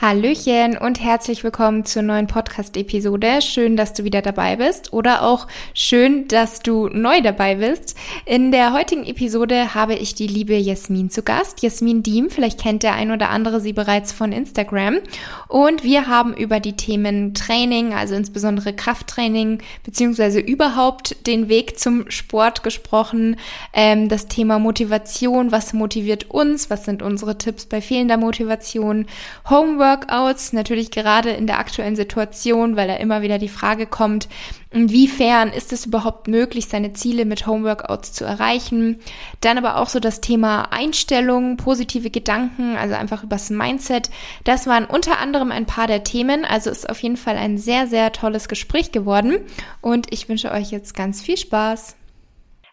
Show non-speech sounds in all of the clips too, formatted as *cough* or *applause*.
Hallöchen und herzlich willkommen zur neuen Podcast-Episode. Schön, dass du wieder dabei bist oder auch schön, dass du neu dabei bist. In der heutigen Episode habe ich die liebe Jasmin zu Gast. Jasmin Diem, vielleicht kennt der ein oder andere sie bereits von Instagram. Und wir haben über die Themen Training, also insbesondere Krafttraining, beziehungsweise überhaupt den Weg zum Sport gesprochen. Ähm, das Thema Motivation, was motiviert uns, was sind unsere Tipps bei fehlender Motivation, Homework, Workouts, natürlich gerade in der aktuellen Situation, weil da immer wieder die Frage kommt, inwiefern ist es überhaupt möglich, seine Ziele mit Homeworkouts zu erreichen. Dann aber auch so das Thema Einstellung, positive Gedanken, also einfach übers Mindset. Das waren unter anderem ein paar der Themen, also ist auf jeden Fall ein sehr, sehr tolles Gespräch geworden und ich wünsche euch jetzt ganz viel Spaß.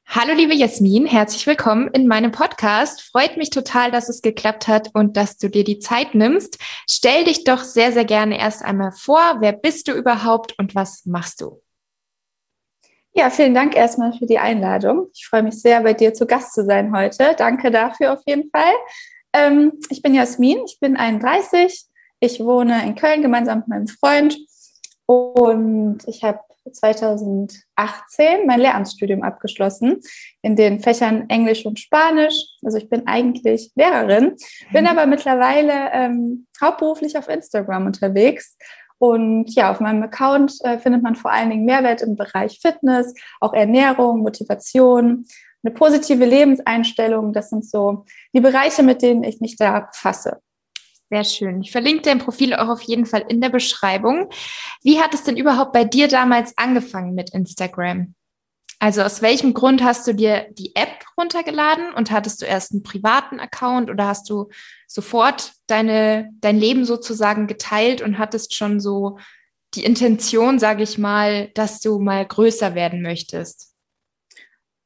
Hallo liebe Jasmin, herzlich willkommen in meinem Podcast. Freut mich total, dass es geklappt hat und dass du dir die Zeit nimmst. Stell dich doch sehr, sehr gerne erst einmal vor. Wer bist du überhaupt und was machst du? Ja, vielen Dank erstmal für die Einladung. Ich freue mich sehr, bei dir zu Gast zu sein heute. Danke dafür auf jeden Fall. Ähm, ich bin Jasmin, ich bin 31. Ich wohne in Köln gemeinsam mit meinem Freund und ich habe 2018 mein Lehramtsstudium abgeschlossen in den Fächern Englisch und Spanisch. Also ich bin eigentlich Lehrerin, bin mhm. aber mittlerweile ähm, hauptberuflich auf Instagram unterwegs. Und ja, auf meinem Account äh, findet man vor allen Dingen Mehrwert im Bereich Fitness, auch Ernährung, Motivation, eine positive Lebenseinstellung. Das sind so die Bereiche, mit denen ich mich da befasse. Sehr schön. Ich verlinke dein Profil auch auf jeden Fall in der Beschreibung. Wie hat es denn überhaupt bei dir damals angefangen mit Instagram? Also aus welchem Grund hast du dir die App runtergeladen und hattest du erst einen privaten Account oder hast du sofort deine, dein Leben sozusagen geteilt und hattest schon so die Intention, sage ich mal, dass du mal größer werden möchtest?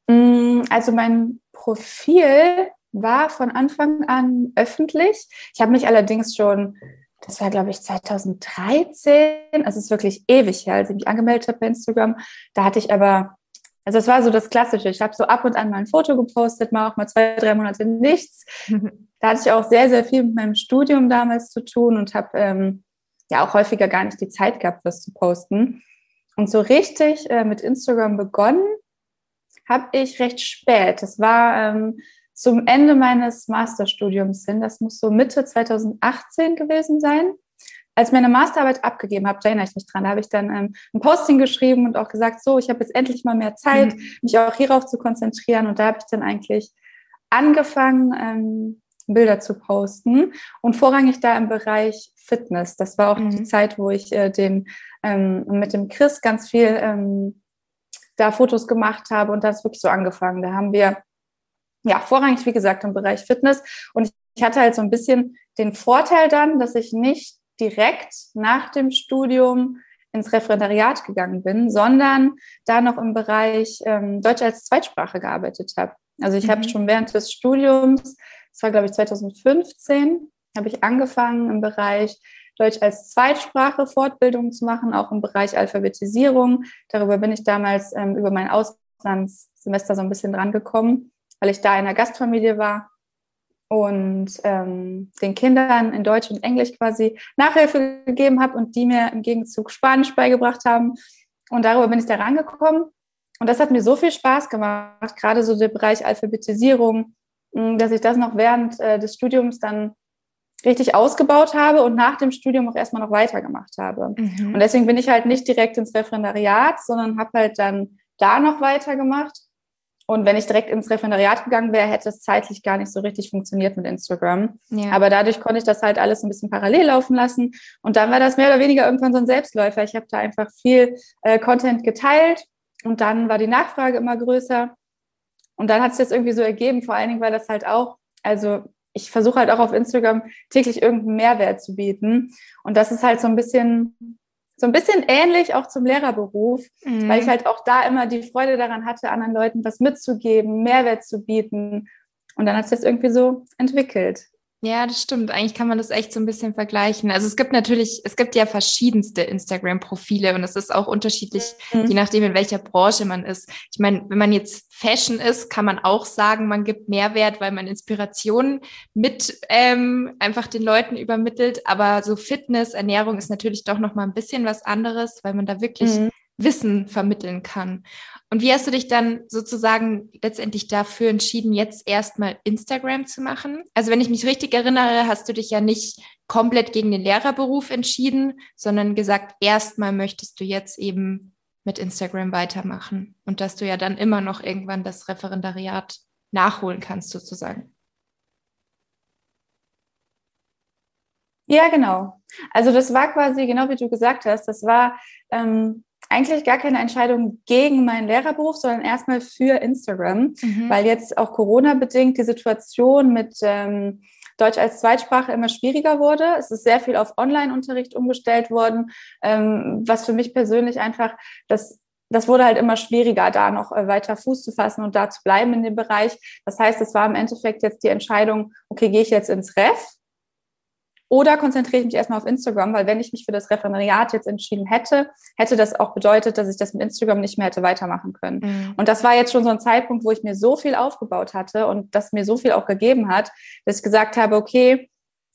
Mm, also mein Profil war von Anfang an öffentlich. Ich habe mich allerdings schon, das war glaube ich 2013, also es ist wirklich ewig her, als ich mich angemeldet habe bei Instagram. Da hatte ich aber, also es war so das Klassische. Ich habe so ab und an mal ein Foto gepostet, mal auch mal zwei, drei Monate nichts. *laughs* Da hatte ich auch sehr, sehr viel mit meinem Studium damals zu tun und habe ähm, ja auch häufiger gar nicht die Zeit gehabt, was zu posten. Und so richtig äh, mit Instagram begonnen habe ich recht spät. Das war ähm, zum Ende meines Masterstudiums hin. Das muss so Mitte 2018 gewesen sein. Als ich meine Masterarbeit abgegeben habe, da erinnere ich mich dran, da habe ich dann ähm, ein Posting geschrieben und auch gesagt, so, ich habe jetzt endlich mal mehr Zeit, mhm. mich auch hierauf zu konzentrieren. Und da habe ich dann eigentlich angefangen, ähm, Bilder zu posten und vorrangig da im Bereich Fitness. Das war auch mhm. die Zeit, wo ich äh, den ähm, mit dem Chris ganz viel ähm, da Fotos gemacht habe und das ist wirklich so angefangen. Da haben wir ja, vorrangig, wie gesagt, im Bereich Fitness. Und ich hatte halt so ein bisschen den Vorteil dann, dass ich nicht direkt nach dem Studium ins Referendariat gegangen bin, sondern da noch im Bereich ähm, Deutsch als Zweitsprache gearbeitet habe. Also ich mhm. habe schon während des Studiums, das war glaube ich 2015, habe ich angefangen im Bereich Deutsch als Zweitsprache Fortbildungen zu machen, auch im Bereich Alphabetisierung. Darüber bin ich damals ähm, über mein Auslandssemester so ein bisschen dran gekommen weil ich da in einer Gastfamilie war und ähm, den Kindern in Deutsch und Englisch quasi Nachhilfe gegeben habe und die mir im Gegenzug Spanisch beigebracht haben. Und darüber bin ich da rangekommen. Und das hat mir so viel Spaß gemacht, gerade so der Bereich Alphabetisierung, dass ich das noch während äh, des Studiums dann richtig ausgebaut habe und nach dem Studium auch erstmal noch weitergemacht habe. Mhm. Und deswegen bin ich halt nicht direkt ins Referendariat, sondern habe halt dann da noch weitergemacht. Und wenn ich direkt ins Referendariat gegangen wäre, hätte es zeitlich gar nicht so richtig funktioniert mit Instagram. Ja. Aber dadurch konnte ich das halt alles ein bisschen parallel laufen lassen. Und dann war das mehr oder weniger irgendwann so ein Selbstläufer. Ich habe da einfach viel äh, Content geteilt und dann war die Nachfrage immer größer. Und dann hat sich das irgendwie so ergeben, vor allen Dingen, weil das halt auch, also ich versuche halt auch auf Instagram täglich irgendeinen Mehrwert zu bieten. Und das ist halt so ein bisschen, so ein bisschen ähnlich auch zum Lehrerberuf, mhm. weil ich halt auch da immer die Freude daran hatte, anderen Leuten was mitzugeben, Mehrwert zu bieten. Und dann hat sich das irgendwie so entwickelt. Ja, das stimmt. Eigentlich kann man das echt so ein bisschen vergleichen. Also es gibt natürlich, es gibt ja verschiedenste Instagram-Profile und es ist auch unterschiedlich, mhm. je nachdem, in welcher Branche man ist. Ich meine, wenn man jetzt Fashion ist, kann man auch sagen, man gibt Mehrwert, weil man Inspirationen mit ähm, einfach den Leuten übermittelt. Aber so Fitness, Ernährung ist natürlich doch noch mal ein bisschen was anderes, weil man da wirklich mhm. Wissen vermitteln kann. Und wie hast du dich dann sozusagen letztendlich dafür entschieden, jetzt erstmal Instagram zu machen? Also wenn ich mich richtig erinnere, hast du dich ja nicht komplett gegen den Lehrerberuf entschieden, sondern gesagt, erstmal möchtest du jetzt eben mit Instagram weitermachen und dass du ja dann immer noch irgendwann das Referendariat nachholen kannst sozusagen. Ja, genau. Also das war quasi genau wie du gesagt hast, das war ähm, eigentlich gar keine Entscheidung gegen meinen Lehrerberuf, sondern erstmal für Instagram, mhm. weil jetzt auch Corona-bedingt die Situation mit ähm, Deutsch als Zweitsprache immer schwieriger wurde. Es ist sehr viel auf Online-Unterricht umgestellt worden, ähm, was für mich persönlich einfach das das wurde halt immer schwieriger, da noch äh, weiter Fuß zu fassen und da zu bleiben in dem Bereich. Das heißt, es war im Endeffekt jetzt die Entscheidung, okay, gehe ich jetzt ins Ref oder konzentriere ich mich erstmal auf Instagram, weil wenn ich mich für das Referendariat jetzt entschieden hätte, hätte das auch bedeutet, dass ich das mit Instagram nicht mehr hätte weitermachen können. Mhm. Und das war jetzt schon so ein Zeitpunkt, wo ich mir so viel aufgebaut hatte und das mir so viel auch gegeben hat, dass ich gesagt habe, okay,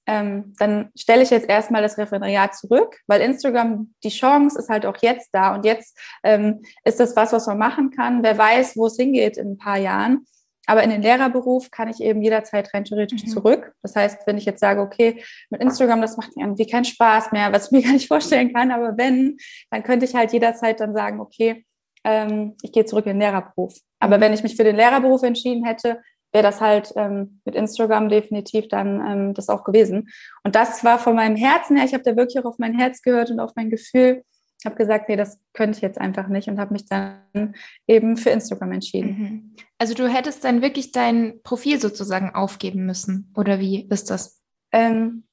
ähm, dann stelle ich jetzt erstmal das Referendariat zurück, weil Instagram, die Chance ist halt auch jetzt da und jetzt ähm, ist das was, was man machen kann. Wer weiß, wo es hingeht in ein paar Jahren. Aber in den Lehrerberuf kann ich eben jederzeit rein theoretisch mhm. zurück. Das heißt, wenn ich jetzt sage, okay, mit Instagram, das macht mir irgendwie keinen Spaß mehr, was ich mir *laughs* gar nicht vorstellen kann, aber wenn, dann könnte ich halt jederzeit dann sagen, okay, ähm, ich gehe zurück in den Lehrerberuf. Aber mhm. wenn ich mich für den Lehrerberuf entschieden hätte, wäre das halt ähm, mit Instagram definitiv dann ähm, das auch gewesen. Und das war von meinem Herzen her, ich habe da wirklich auch auf mein Herz gehört und auf mein Gefühl habe gesagt, nee, das könnte ich jetzt einfach nicht und habe mich dann eben für Instagram entschieden. Mhm. Also du hättest dann wirklich dein Profil sozusagen aufgeben müssen oder wie ist das? Ähm,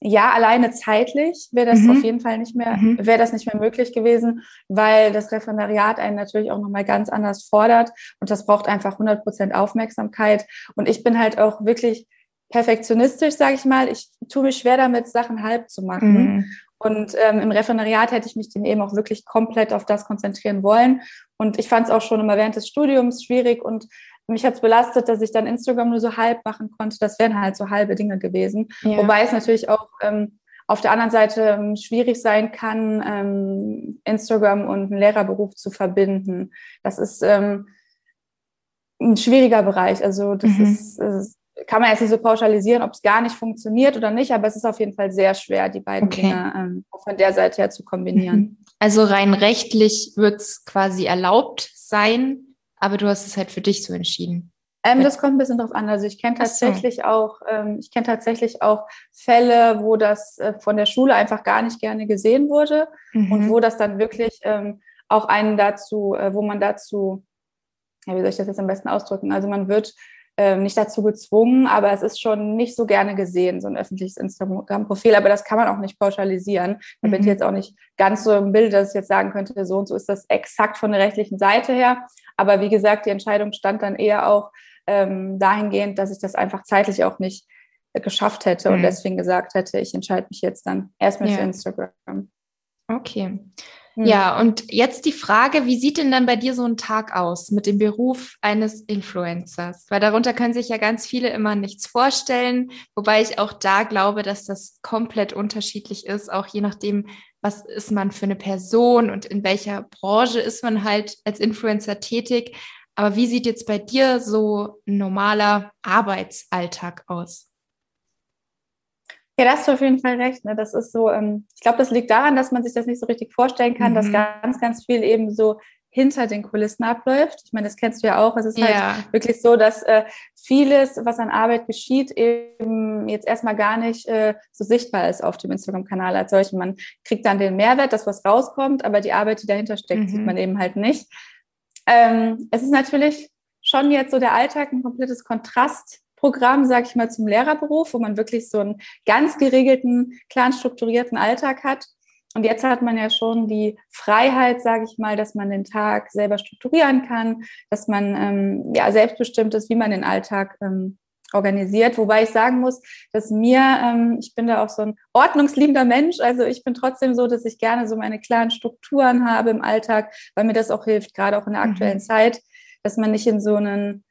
ja, alleine zeitlich wäre das mhm. auf jeden Fall nicht mehr, mhm. wäre das nicht mehr möglich gewesen, weil das Referendariat einen natürlich auch nochmal ganz anders fordert und das braucht einfach 100 Prozent Aufmerksamkeit. Und ich bin halt auch wirklich perfektionistisch, sage ich mal. Ich tue mich schwer damit, Sachen halb zu machen. Mhm. Und ähm, im Referendariat hätte ich mich dann eben auch wirklich komplett auf das konzentrieren wollen. Und ich fand es auch schon immer während des Studiums schwierig und mich hat es belastet, dass ich dann Instagram nur so halb machen konnte. Das wären halt so halbe Dinge gewesen. Ja. Wobei es natürlich auch ähm, auf der anderen Seite ähm, schwierig sein kann, ähm, Instagram und einen Lehrerberuf zu verbinden. Das ist ähm, ein schwieriger Bereich. Also das mhm. ist, ist kann man jetzt nicht so pauschalisieren, ob es gar nicht funktioniert oder nicht, aber es ist auf jeden Fall sehr schwer, die beiden okay. Dinge ähm, von der Seite her zu kombinieren. Mhm. Also rein rechtlich wird es quasi erlaubt sein, aber du hast es halt für dich so entschieden. Ähm, das kommt ein bisschen drauf an. Also ich kenne tatsächlich so. auch, ähm, ich kenne tatsächlich auch Fälle, wo das äh, von der Schule einfach gar nicht gerne gesehen wurde mhm. und wo das dann wirklich ähm, auch einen dazu, äh, wo man dazu, ja, wie soll ich das jetzt am besten ausdrücken? Also man wird ähm, nicht dazu gezwungen, aber es ist schon nicht so gerne gesehen, so ein öffentliches Instagram-Profil. Aber das kann man auch nicht pauschalisieren. Da mhm. bin ich mhm. jetzt auch nicht ganz so im Bild, dass ich jetzt sagen könnte, so und so ist das exakt von der rechtlichen Seite her. Aber wie gesagt, die Entscheidung stand dann eher auch ähm, dahingehend, dass ich das einfach zeitlich auch nicht äh, geschafft hätte mhm. und deswegen gesagt hätte, ich entscheide mich jetzt dann erstmal ja. für Instagram. Okay. Ja, hm. und jetzt die Frage, wie sieht denn dann bei dir so ein Tag aus mit dem Beruf eines Influencers? Weil darunter können sich ja ganz viele immer nichts vorstellen, wobei ich auch da glaube, dass das komplett unterschiedlich ist, auch je nachdem, was ist man für eine Person und in welcher Branche ist man halt als Influencer tätig. Aber wie sieht jetzt bei dir so ein normaler Arbeitsalltag aus? Ja, da hast du auf jeden Fall recht. Ne? Das ist so, ähm, ich glaube, das liegt daran, dass man sich das nicht so richtig vorstellen kann, mhm. dass ganz, ganz viel eben so hinter den Kulissen abläuft. Ich meine, das kennst du ja auch. Es ist halt ja. wirklich so, dass äh, vieles, was an Arbeit geschieht, eben jetzt erstmal gar nicht äh, so sichtbar ist auf dem Instagram-Kanal als solchen. Man kriegt dann den Mehrwert, das was rauskommt, aber die Arbeit, die dahinter steckt, mhm. sieht man eben halt nicht. Ähm, es ist natürlich schon jetzt so der Alltag ein komplettes Kontrastprogramm, sage ich mal, zum Lehrerberuf, wo man wirklich so einen ganz geregelten, klar strukturierten Alltag hat und jetzt hat man ja schon die Freiheit, sage ich mal, dass man den Tag selber strukturieren kann, dass man ähm, ja selbstbestimmt ist, wie man den Alltag ähm, organisiert. Wobei ich sagen muss, dass mir, ähm, ich bin da auch so ein ordnungsliebender Mensch, also ich bin trotzdem so, dass ich gerne so meine klaren Strukturen habe im Alltag, weil mir das auch hilft, gerade auch in der aktuellen mhm. Zeit, dass man nicht in so einen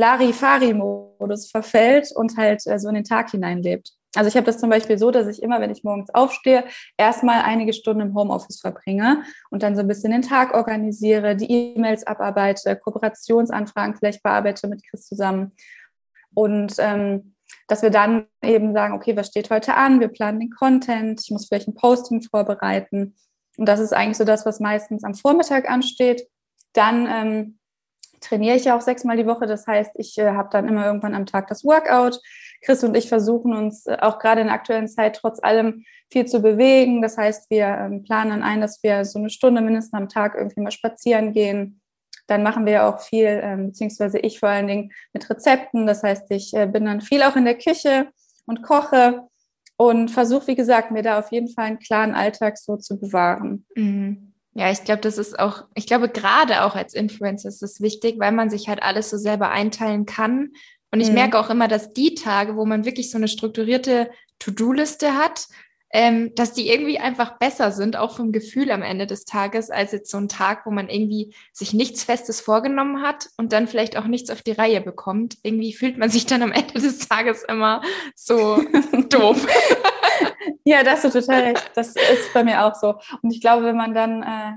Larifari-Modus verfällt und halt äh, so in den Tag hineinlebt. Also ich habe das zum Beispiel so, dass ich immer, wenn ich morgens aufstehe, erstmal einige Stunden im Homeoffice verbringe und dann so ein bisschen den Tag organisiere, die E-Mails abarbeite, Kooperationsanfragen vielleicht bearbeite mit Chris zusammen. Und ähm, dass wir dann eben sagen, okay, was steht heute an? Wir planen den Content, ich muss vielleicht ein Posting vorbereiten. Und das ist eigentlich so das, was meistens am Vormittag ansteht. Dann ähm, trainiere ich ja auch sechsmal die Woche. Das heißt, ich äh, habe dann immer irgendwann am Tag das Workout. Chris und ich versuchen uns äh, auch gerade in der aktuellen Zeit trotz allem viel zu bewegen. Das heißt, wir ähm, planen ein, dass wir so eine Stunde mindestens am Tag irgendwie mal spazieren gehen. Dann machen wir auch viel, ähm, beziehungsweise ich vor allen Dingen mit Rezepten. Das heißt, ich äh, bin dann viel auch in der Küche und koche und versuche, wie gesagt, mir da auf jeden Fall einen klaren Alltag so zu bewahren. Mhm. Ja, ich glaube, das ist auch, ich glaube, gerade auch als Influencer ist es wichtig, weil man sich halt alles so selber einteilen kann. Und ich mhm. merke auch immer, dass die Tage, wo man wirklich so eine strukturierte To-Do-Liste hat, ähm, dass die irgendwie einfach besser sind, auch vom Gefühl am Ende des Tages, als jetzt so ein Tag, wo man irgendwie sich nichts Festes vorgenommen hat und dann vielleicht auch nichts auf die Reihe bekommt. Irgendwie fühlt man sich dann am Ende des Tages immer so *laughs* doof. Ja, das hast du total recht. Das ist bei mir auch so. Und ich glaube, wenn man dann, äh,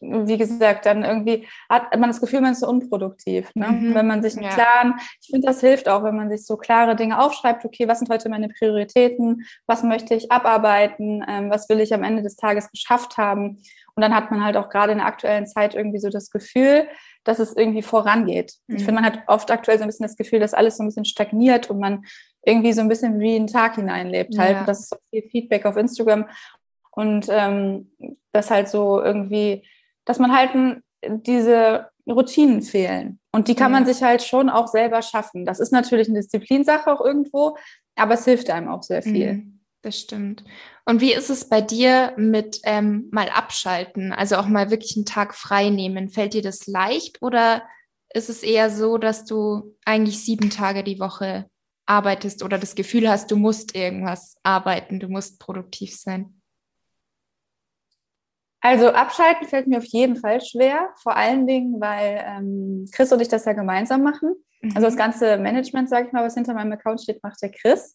wie gesagt, dann irgendwie hat man das Gefühl, man ist so unproduktiv. Ne? Mhm. Wenn man sich einen ja. klaren, ich finde, das hilft auch, wenn man sich so klare Dinge aufschreibt, okay, was sind heute meine Prioritäten, was möchte ich abarbeiten, ähm, was will ich am Ende des Tages geschafft haben. Und dann hat man halt auch gerade in der aktuellen Zeit irgendwie so das Gefühl, dass es irgendwie vorangeht. Mhm. Ich finde, man hat oft aktuell so ein bisschen das Gefühl, dass alles so ein bisschen stagniert und man irgendwie so ein bisschen wie einen Tag hineinlebt. Halt. Ja. Das ist so viel Feedback auf Instagram. Und ähm, das halt so irgendwie, dass man halt diese Routinen fehlen. Und die kann man sich halt schon auch selber schaffen. Das ist natürlich eine Disziplinsache auch irgendwo, aber es hilft einem auch sehr viel. Mhm. Das stimmt. Und wie ist es bei dir mit ähm, mal abschalten, also auch mal wirklich einen Tag frei nehmen? Fällt dir das leicht oder ist es eher so, dass du eigentlich sieben Tage die Woche arbeitest oder das Gefühl hast, du musst irgendwas arbeiten, du musst produktiv sein? Also abschalten fällt mir auf jeden Fall schwer, vor allen Dingen, weil ähm, Chris und ich das ja gemeinsam machen. Mhm. Also das mhm. ganze Management, sage ich mal, was hinter meinem Account steht, macht der Chris.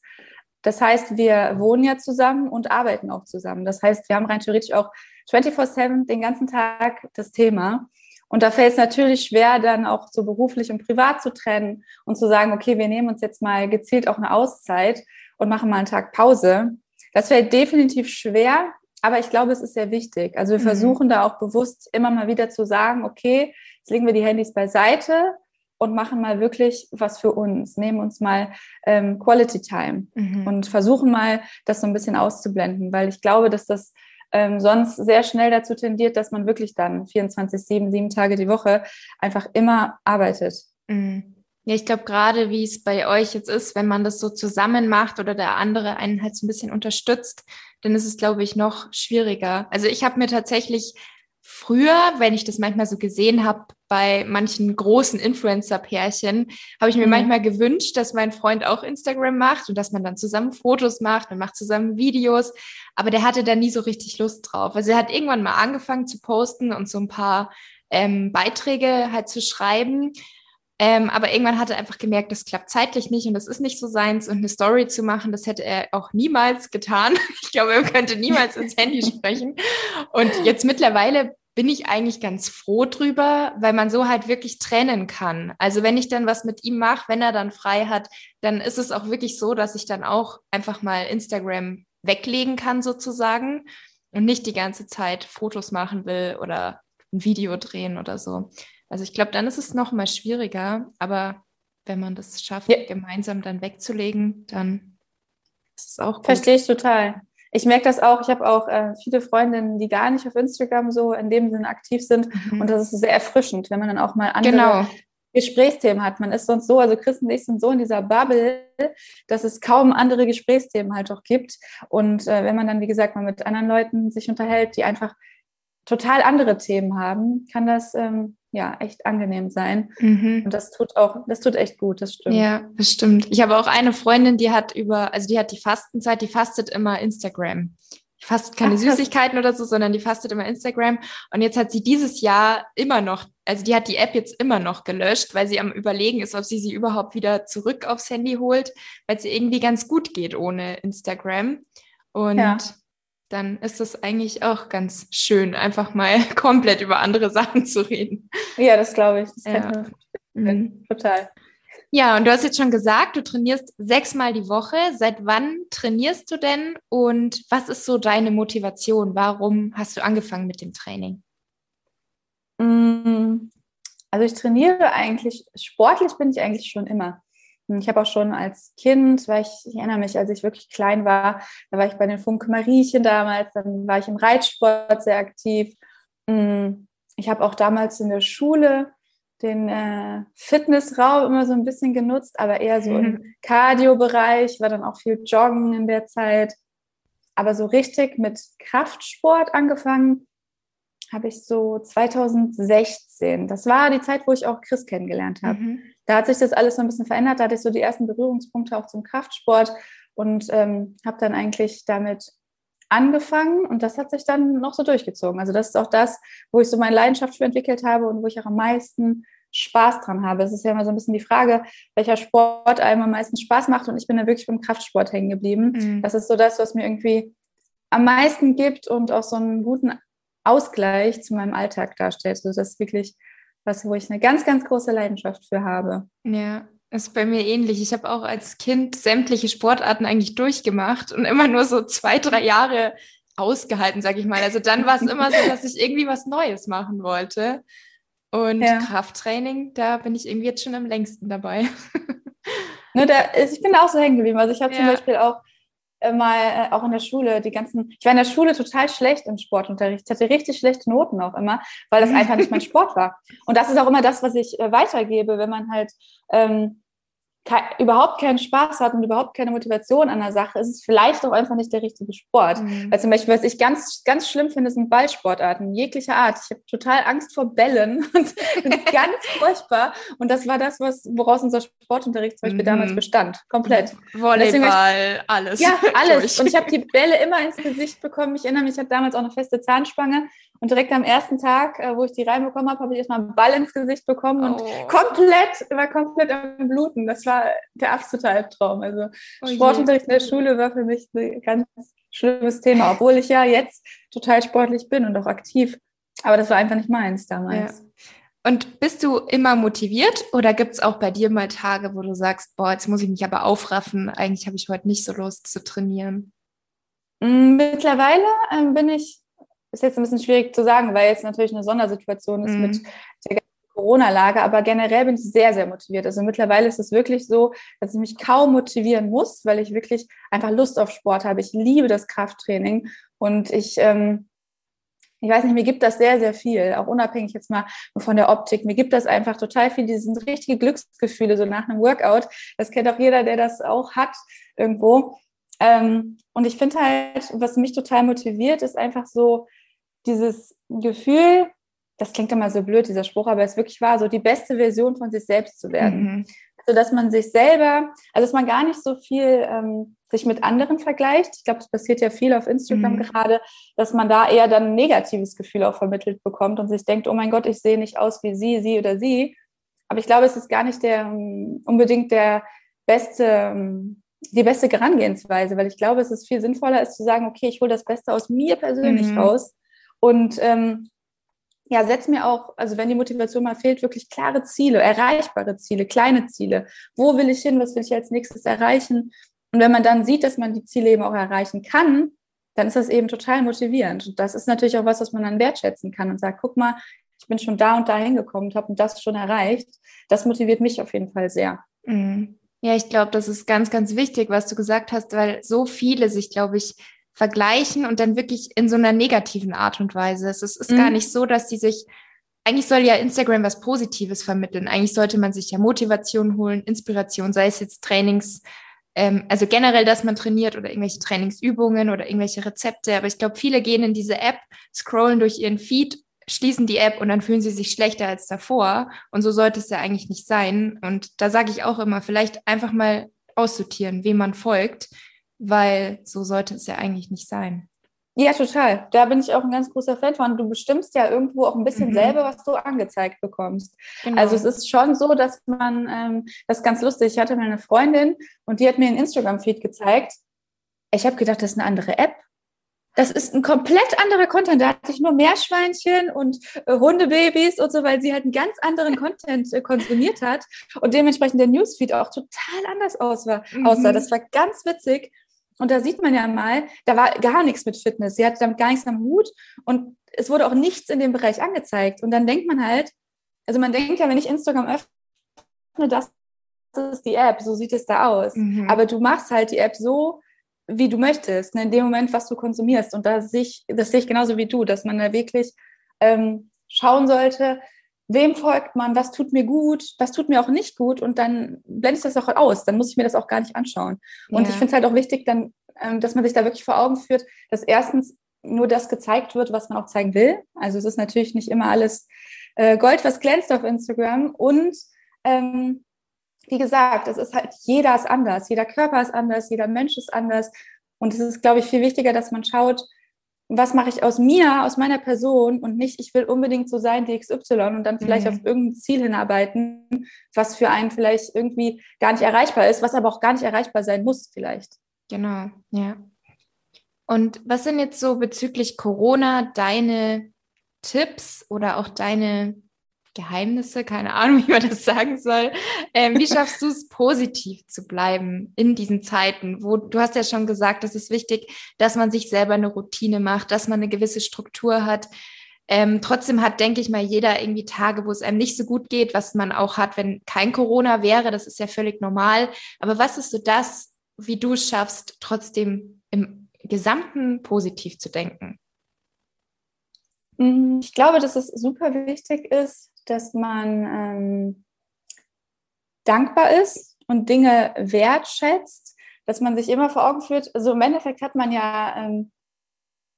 Das heißt, wir wohnen ja zusammen und arbeiten auch zusammen. Das heißt, wir haben rein theoretisch auch 24-7 den ganzen Tag das Thema. Und da fällt es natürlich schwer, dann auch so beruflich und privat zu trennen und zu sagen, okay, wir nehmen uns jetzt mal gezielt auch eine Auszeit und machen mal einen Tag Pause. Das fällt definitiv schwer, aber ich glaube, es ist sehr wichtig. Also wir mhm. versuchen da auch bewusst immer mal wieder zu sagen, okay, jetzt legen wir die Handys beiseite und machen mal wirklich was für uns, nehmen uns mal ähm, Quality Time mhm. und versuchen mal, das so ein bisschen auszublenden, weil ich glaube, dass das ähm, sonst sehr schnell dazu tendiert, dass man wirklich dann 24, 7, sieben Tage die Woche einfach immer arbeitet. Mhm. Ja, ich glaube gerade, wie es bei euch jetzt ist, wenn man das so zusammen macht oder der andere einen halt so ein bisschen unterstützt, dann ist es, glaube ich, noch schwieriger. Also ich habe mir tatsächlich früher, wenn ich das manchmal so gesehen habe, bei manchen großen Influencer-Pärchen, habe ich mir mhm. manchmal gewünscht, dass mein Freund auch Instagram macht und dass man dann zusammen Fotos macht, man macht zusammen Videos. Aber der hatte da nie so richtig Lust drauf. Also er hat irgendwann mal angefangen zu posten und so ein paar ähm, Beiträge halt zu schreiben. Ähm, aber irgendwann hat er einfach gemerkt, das klappt zeitlich nicht und das ist nicht so seins. Und eine Story zu machen, das hätte er auch niemals getan. *laughs* Ich glaube, er könnte niemals ins Handy *laughs* sprechen. Und jetzt mittlerweile bin ich eigentlich ganz froh drüber, weil man so halt wirklich trennen kann. Also wenn ich dann was mit ihm mache, wenn er dann frei hat, dann ist es auch wirklich so, dass ich dann auch einfach mal Instagram weglegen kann sozusagen und nicht die ganze Zeit Fotos machen will oder ein Video drehen oder so. Also ich glaube, dann ist es noch mal schwieriger, aber wenn man das schafft, ja. gemeinsam dann wegzulegen, dann ist es auch gut. Verstehe ich total. Ich merke das auch. Ich habe auch äh, viele Freundinnen, die gar nicht auf Instagram so in dem Sinne aktiv sind. Mhm. Und das ist sehr erfrischend, wenn man dann auch mal andere genau. Gesprächsthemen hat. Man ist sonst so, also Chris und ich sind so in dieser Bubble, dass es kaum andere Gesprächsthemen halt auch gibt. Und äh, wenn man dann, wie gesagt, mal mit anderen Leuten sich unterhält, die einfach total andere Themen haben, kann das ähm, ja echt angenehm sein. Mhm. Und das tut auch, das tut echt gut, das stimmt. Ja, bestimmt. Ich habe auch eine Freundin, die hat über, also die hat die Fastenzeit, die fastet immer Instagram. Die fastet keine *laughs* Ach, Süßigkeiten oder so, sondern die fastet immer Instagram. Und jetzt hat sie dieses Jahr immer noch, also die hat die App jetzt immer noch gelöscht, weil sie am Überlegen ist, ob sie sie überhaupt wieder zurück aufs Handy holt, weil es ihr irgendwie ganz gut geht ohne Instagram. Und ja dann ist es eigentlich auch ganz schön, einfach mal *laughs* komplett über andere Sachen zu reden. Ja, das glaube ich. Das ja. mhm. Total. Ja, und du hast jetzt schon gesagt, du trainierst sechsmal die Woche. Seit wann trainierst du denn und was ist so deine Motivation? Warum hast du angefangen mit dem Training? Mm, also ich trainiere eigentlich, sportlich bin ich eigentlich schon immer. Ich habe auch schon als Kind, weil ich, ich erinnere mich, als ich wirklich klein war, da war ich bei den Funk Mariechen damals, dann war ich im Reitsport sehr aktiv. Mm, ich habe auch damals in der Schule den äh, Fitnessraum immer so ein bisschen genutzt, aber eher so mhm. im *laughs* Cardio-Bereich, war dann auch viel Joggen in der Zeit. Aber so richtig mit Kraftsport angefangen habe ich so 2016. Das war die Zeit, wo ich auch Chris kennengelernt habe. Mhm da hat sich das alles so ein bisschen verändert. Da hatte ich so die ersten Berührungspunkte auch zum Kraftsport und ähm, habe dann eigentlich damit angefangen und das hat sich dann noch so durchgezogen. Also das ist auch das, wo ich so meine Leidenschaft für entwickelt habe und wo ich auch am meisten Spaß dran habe. Es ist ja immer so ein bisschen die Frage, welcher Sport einem am meisten Spaß macht und ich bin da wirklich beim Kraftsport hängen geblieben. Mhm. Das ist so das, was mir irgendwie am meisten gibt und auch so einen guten Ausgleich zu meinem Alltag darstellt. Also das ist wirklich was, wo ich eine ganz, ganz große Leidenschaft für habe. Ja, ist bei mir ähnlich. Ich habe auch als Kind sämtliche Sportarten eigentlich durchgemacht und immer nur so zwei, drei Jahre ausgehalten, sage ich mal. Also dann war es immer so, dass ich irgendwie was Neues machen wollte. Und ja. Krafttraining, da bin ich irgendwie jetzt schon am längsten dabei. *laughs* ne, da, ich bin da auch so hängen geblieben. Also ich habe ja. zum Beispiel auch mal äh, auch in der Schule die ganzen, ich war in der Schule total schlecht im Sportunterricht. Ich hatte richtig schlechte Noten auch immer, weil das *laughs* einfach nicht mein Sport war. Und das ist auch immer das, was ich äh, weitergebe, wenn man halt ähm, ke überhaupt keinen Spaß hat und überhaupt keine Motivation an der Sache, ist es vielleicht auch einfach nicht der richtige Sport. Mhm. Weil zum Beispiel, was ich ganz, ganz schlimm finde, sind Ballsportarten jeglicher Art. Ich habe total Angst vor Bällen *laughs* und das *laughs* ist ganz furchtbar. Und das war das, was, woraus unser Sportunterricht zum Beispiel mhm. damals bestand. Komplett. Volleyball, ich, alles. Ja, *laughs* alles. Und ich habe die Bälle immer ins Gesicht bekommen. Ich erinnere mich, ich hatte damals auch eine feste Zahnspange und direkt am ersten Tag, äh, wo ich die reinbekommen habe, habe ich erstmal einen Ball ins Gesicht bekommen und oh. komplett, war komplett am Bluten. Das war der absolute Albtraum. Also oh Sportunterricht in der Schule war für mich ein ganz schlimmes Thema, obwohl ich ja jetzt total sportlich bin und auch aktiv. Aber das war einfach nicht meins damals. Ja. Und bist du immer motiviert oder gibt es auch bei dir mal Tage, wo du sagst, boah, jetzt muss ich mich aber aufraffen, eigentlich habe ich heute nicht so Lust zu trainieren? Mm, mittlerweile ähm, bin ich ist jetzt ein bisschen schwierig zu sagen, weil jetzt natürlich eine Sondersituation ist mhm. mit der Corona-Lage, aber generell bin ich sehr, sehr motiviert. Also mittlerweile ist es wirklich so, dass ich mich kaum motivieren muss, weil ich wirklich einfach Lust auf Sport habe. Ich liebe das Krafttraining und ich, ähm, ich weiß nicht, mir gibt das sehr, sehr viel, auch unabhängig jetzt mal von der Optik. Mir gibt das einfach total viel, diese sind richtige Glücksgefühle, so nach einem Workout. Das kennt auch jeder, der das auch hat irgendwo. Ähm, und ich finde halt, was mich total motiviert, ist einfach so, dieses Gefühl, das klingt immer so blöd, dieser Spruch, aber es ist wirklich wahr, so die beste Version von sich selbst zu werden. Mhm. Also, dass man sich selber, also dass man gar nicht so viel ähm, sich mit anderen vergleicht. Ich glaube, das passiert ja viel auf Instagram mhm. gerade, dass man da eher dann ein negatives Gefühl auch vermittelt bekommt und sich denkt, oh mein Gott, ich sehe nicht aus wie sie, sie oder sie. Aber ich glaube, es ist gar nicht der um, unbedingt der beste, um, die beste Herangehensweise, weil ich glaube, es ist viel sinnvoller, ist zu sagen, okay, ich hole das Beste aus mir persönlich mhm. raus und ähm, ja, setz mir auch, also wenn die Motivation mal fehlt, wirklich klare Ziele, erreichbare Ziele, kleine Ziele. Wo will ich hin? Was will ich als nächstes erreichen? Und wenn man dann sieht, dass man die Ziele eben auch erreichen kann, dann ist das eben total motivierend. Und das ist natürlich auch was, was man dann wertschätzen kann und sagt, guck mal, ich bin schon da und da hingekommen und habe das schon erreicht. Das motiviert mich auf jeden Fall sehr. Mhm. Ja, ich glaube, das ist ganz, ganz wichtig, was du gesagt hast, weil so viele sich, glaube ich, vergleichen und dann wirklich in so einer negativen Art und Weise. Es ist, ist mhm. gar nicht so, dass die sich, eigentlich soll ja Instagram was Positives vermitteln. Eigentlich sollte man sich ja Motivation holen, Inspiration, sei es jetzt Trainings, ähm, also generell, dass man trainiert oder irgendwelche Trainingsübungen oder irgendwelche Rezepte. Aber ich glaube, viele gehen in diese App, scrollen durch ihren Feed, schließen die App und dann fühlen sie sich schlechter als davor. Und so sollte es ja eigentlich nicht sein. Und da sage ich auch immer, vielleicht einfach mal aussortieren, wem man folgt, weil so sollte es ja eigentlich nicht sein. Ja, total. Da bin ich auch ein ganz großer Fan von. Du bestimmst ja irgendwo auch ein bisschen mhm. selber, was du angezeigt bekommst. Genau. Also es ist schon so, dass man, ähm, das ist ganz lustig, ich hatte mal eine Freundin und die hat mir einen Instagram-Feed gezeigt. Ich habe gedacht, das ist eine andere App. Das ist ein komplett anderer Content. Da hatte ich nur Meerschweinchen und äh, Hundebabys und so, weil sie halt einen ganz anderen Content äh, konsumiert hat und dementsprechend der Newsfeed auch total anders aussah. Mhm. aussah. Das war ganz witzig. Und da sieht man ja mal, da war gar nichts mit Fitness. Sie hatte damit gar nichts am Hut und es wurde auch nichts in dem Bereich angezeigt. Und dann denkt man halt, also man denkt ja, wenn ich Instagram öffne, das ist die App, so sieht es da aus. Mhm. Aber du machst halt die App so, wie du möchtest, ne, in dem Moment, was du konsumierst. Und da sehe ich, das sehe ich genauso wie du, dass man da wirklich ähm, schauen sollte, wem folgt man, was tut mir gut, was tut mir auch nicht gut und dann blende ich das auch aus. Dann muss ich mir das auch gar nicht anschauen. Und ja. ich finde es halt auch wichtig, dann, ähm, dass man sich da wirklich vor Augen führt, dass erstens nur das gezeigt wird, was man auch zeigen will. Also es ist natürlich nicht immer alles äh, Gold, was glänzt auf Instagram. Und ähm, wie gesagt, es ist halt, jeder ist anders, jeder Körper ist anders, jeder Mensch ist anders. Und es ist, glaube ich, viel wichtiger, dass man schaut, was mache ich aus mir, aus meiner Person und nicht, ich will unbedingt so sein wie XY und dann vielleicht mhm. auf irgendein Ziel hinarbeiten, was für einen vielleicht irgendwie gar nicht erreichbar ist, was aber auch gar nicht erreichbar sein muss vielleicht. Genau, ja. Und was sind jetzt so bezüglich Corona deine Tipps oder auch deine Geheimnisse, keine Ahnung, *laughs* wie man das sagen soll. Ähm, wie *laughs* schaffst du es, positiv zu bleiben in diesen Zeiten, wo du hast ja schon gesagt, es ist wichtig, dass man sich selber eine Routine macht, dass man eine gewisse Struktur hat. Ähm, trotzdem hat, denke ich mal, jeder irgendwie Tage, wo es einem nicht so gut geht, was man auch hat, wenn kein Corona wäre. Das ist ja völlig normal. Aber was ist so das, wie du es schaffst, trotzdem im Gesamten positiv zu denken? Ich glaube, dass es super wichtig ist, dass man ähm, dankbar ist und Dinge wertschätzt, dass man sich immer vor Augen führt. Also im Endeffekt hat man ja ähm,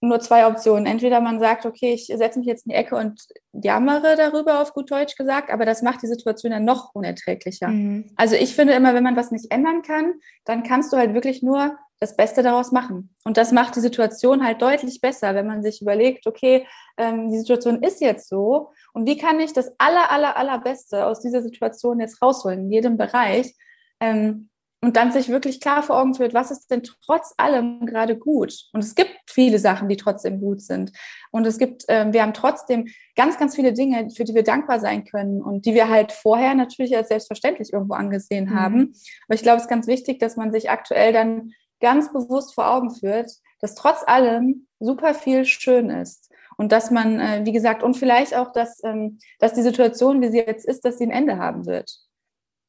nur zwei Optionen. Entweder man sagt, okay, ich setze mich jetzt in die Ecke und jammere darüber, auf gut Deutsch gesagt, aber das macht die Situation dann noch unerträglicher. Mhm. Also ich finde immer, wenn man was nicht ändern kann, dann kannst du halt wirklich nur das Beste daraus machen. Und das macht die Situation halt deutlich besser, wenn man sich überlegt, okay, ähm, die Situation ist jetzt so und wie kann ich das aller, aller, allerbeste aus dieser Situation jetzt rausholen, in jedem Bereich. Ähm, und dann sich wirklich klar vor Augen führt, was ist denn trotz allem gerade gut? Und es gibt viele Sachen, die trotzdem gut sind. Und es gibt, äh, wir haben trotzdem ganz, ganz viele Dinge, für die wir dankbar sein können und die wir halt vorher natürlich als selbstverständlich irgendwo angesehen mhm. haben. Aber ich glaube, es ist ganz wichtig, dass man sich aktuell dann ganz bewusst vor Augen führt, dass trotz allem super viel schön ist. Und dass man, äh, wie gesagt, und vielleicht auch, dass, ähm, dass die Situation, wie sie jetzt ist, dass sie ein Ende haben wird.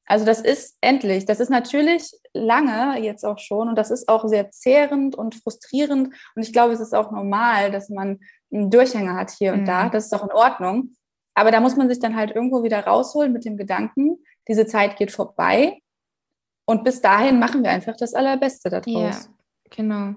Also das ist endlich, das ist natürlich lange jetzt auch schon und das ist auch sehr zehrend und frustrierend. Und ich glaube, es ist auch normal, dass man einen Durchhänger hat hier und mhm. da. Das ist auch in Ordnung. Aber da muss man sich dann halt irgendwo wieder rausholen mit dem Gedanken, diese Zeit geht vorbei und bis dahin machen wir einfach das Allerbeste daraus. Ja, genau.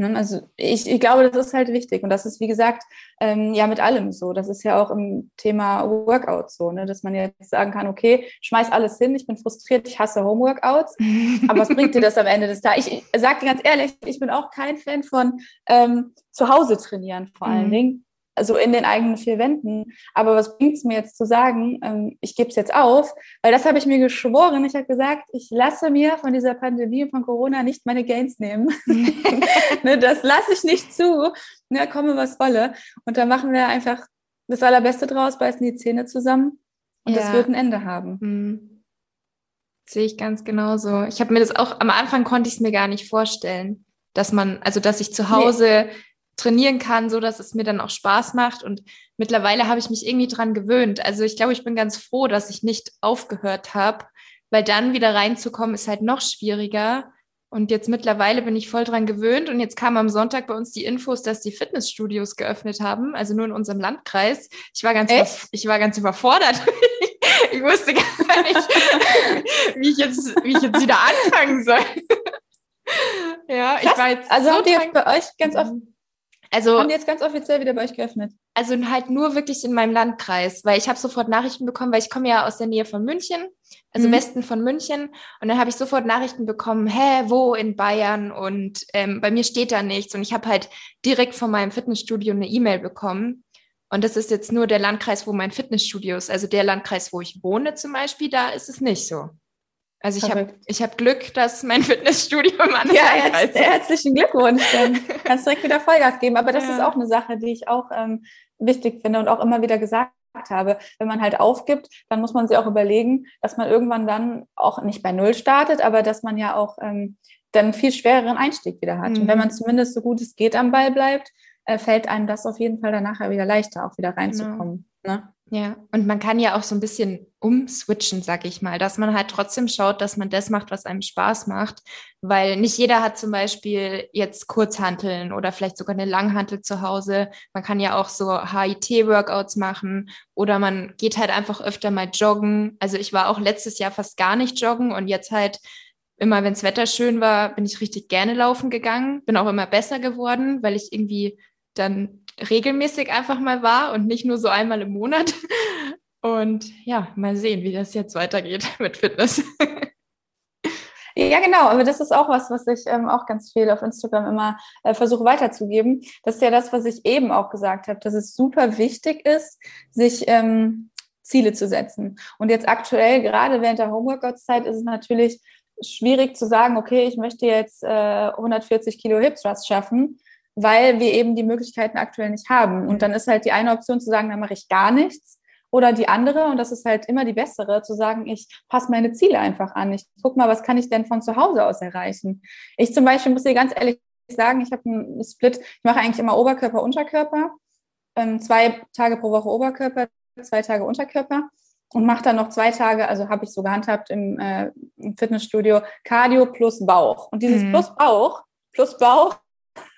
Ne, also ich, ich glaube, das ist halt wichtig. Und das ist, wie gesagt, ähm, ja mit allem so. Das ist ja auch im Thema Workout so, ne? dass man jetzt sagen kann, okay, schmeiß alles hin, ich bin frustriert, ich hasse Homeworkouts. *laughs* Aber was bringt dir das am Ende des Tages? Ich, ich sage dir ganz ehrlich, ich bin auch kein Fan von ähm, zu Hause trainieren vor allen mhm. Dingen also in den eigenen vier Wänden. Aber was bringt es mir jetzt zu sagen, ähm, ich gebe es jetzt auf? Weil das habe ich mir geschworen. Ich habe gesagt, ich lasse mir von dieser Pandemie von Corona nicht meine Gains nehmen. *laughs* *laughs* ne, das lasse ich nicht zu. Ne, komme was wolle. Und da machen wir einfach das Allerbeste draus, beißen die Zähne zusammen und ja. das wird ein Ende haben. Mhm. Sehe ich ganz genauso. Ich habe mir das auch, am Anfang konnte ich es mir gar nicht vorstellen, dass man, also dass ich zu Hause nee. Trainieren kann, so dass es mir dann auch Spaß macht. Und mittlerweile habe ich mich irgendwie dran gewöhnt. Also ich glaube, ich bin ganz froh, dass ich nicht aufgehört habe, weil dann wieder reinzukommen ist halt noch schwieriger. Und jetzt mittlerweile bin ich voll dran gewöhnt. Und jetzt kam am Sonntag bei uns die Infos, dass die Fitnessstudios geöffnet haben, also nur in unserem Landkreis. Ich war ganz, ich war ganz überfordert. *laughs* ich wusste gar nicht, wie ich jetzt, wie ich jetzt wieder anfangen soll. *laughs* ja, Krass. ich war jetzt. Also so habt ihr bei euch ganz oft. Also, haben die jetzt ganz offiziell wieder bei euch geöffnet? Also halt nur wirklich in meinem Landkreis, weil ich habe sofort Nachrichten bekommen, weil ich komme ja aus der Nähe von München, also mhm. Westen von München. Und dann habe ich sofort Nachrichten bekommen, hä, wo in Bayern? Und ähm, bei mir steht da nichts. Und ich habe halt direkt von meinem Fitnessstudio eine E-Mail bekommen und das ist jetzt nur der Landkreis, wo mein Fitnessstudio ist. Also der Landkreis, wo ich wohne zum Beispiel, da ist es nicht so. Also ich habe ich hab Glück, dass mein *laughs* Fitnessstudio im anderen Ja, herz, herzlichen Glückwunsch. Dann *laughs* kannst direkt wieder Vollgas geben. Aber das ja. ist auch eine Sache, die ich auch ähm, wichtig finde und auch immer wieder gesagt habe. Wenn man halt aufgibt, dann muss man sich auch überlegen, dass man irgendwann dann auch nicht bei Null startet, aber dass man ja auch ähm, dann einen viel schwereren Einstieg wieder hat. Mhm. Und wenn mhm. man zumindest so gut es geht am Ball bleibt, äh, fällt einem das auf jeden Fall dann nachher wieder leichter, auch wieder reinzukommen. Genau. Ne? Ja, und man kann ja auch so ein bisschen umswitchen, sag ich mal, dass man halt trotzdem schaut, dass man das macht, was einem Spaß macht, weil nicht jeder hat zum Beispiel jetzt Kurzhanteln oder vielleicht sogar eine Langhantel zu Hause. Man kann ja auch so HIT-Workouts machen oder man geht halt einfach öfter mal joggen. Also ich war auch letztes Jahr fast gar nicht joggen und jetzt halt immer, wenn das Wetter schön war, bin ich richtig gerne laufen gegangen, bin auch immer besser geworden, weil ich irgendwie dann regelmäßig einfach mal war und nicht nur so einmal im Monat. Und ja, mal sehen, wie das jetzt weitergeht *laughs* mit Fitness. Ja, genau, aber das ist auch was, was ich ähm, auch ganz viel auf Instagram immer äh, versuche weiterzugeben. Das ist ja das, was ich eben auch gesagt habe, dass es super wichtig ist, sich ähm, Ziele zu setzen. Und jetzt aktuell, gerade während der Homeworkout-Zeit, ist es natürlich schwierig zu sagen, okay, ich möchte jetzt äh, 140 Kilo Hip Thrust schaffen weil wir eben die Möglichkeiten aktuell nicht haben. Und dann ist halt die eine Option zu sagen, dann mache ich gar nichts. Oder die andere, und das ist halt immer die bessere, zu sagen, ich passe meine Ziele einfach an. Ich guck mal, was kann ich denn von zu Hause aus erreichen? Ich zum Beispiel muss dir ganz ehrlich sagen, ich habe einen Split, ich mache eigentlich immer Oberkörper, Unterkörper. Ähm, zwei Tage pro Woche Oberkörper, zwei Tage Unterkörper und mache dann noch zwei Tage, also habe ich so gehandhabt im, äh, im Fitnessstudio, Cardio plus Bauch. Und dieses mhm. plus Bauch, plus Bauch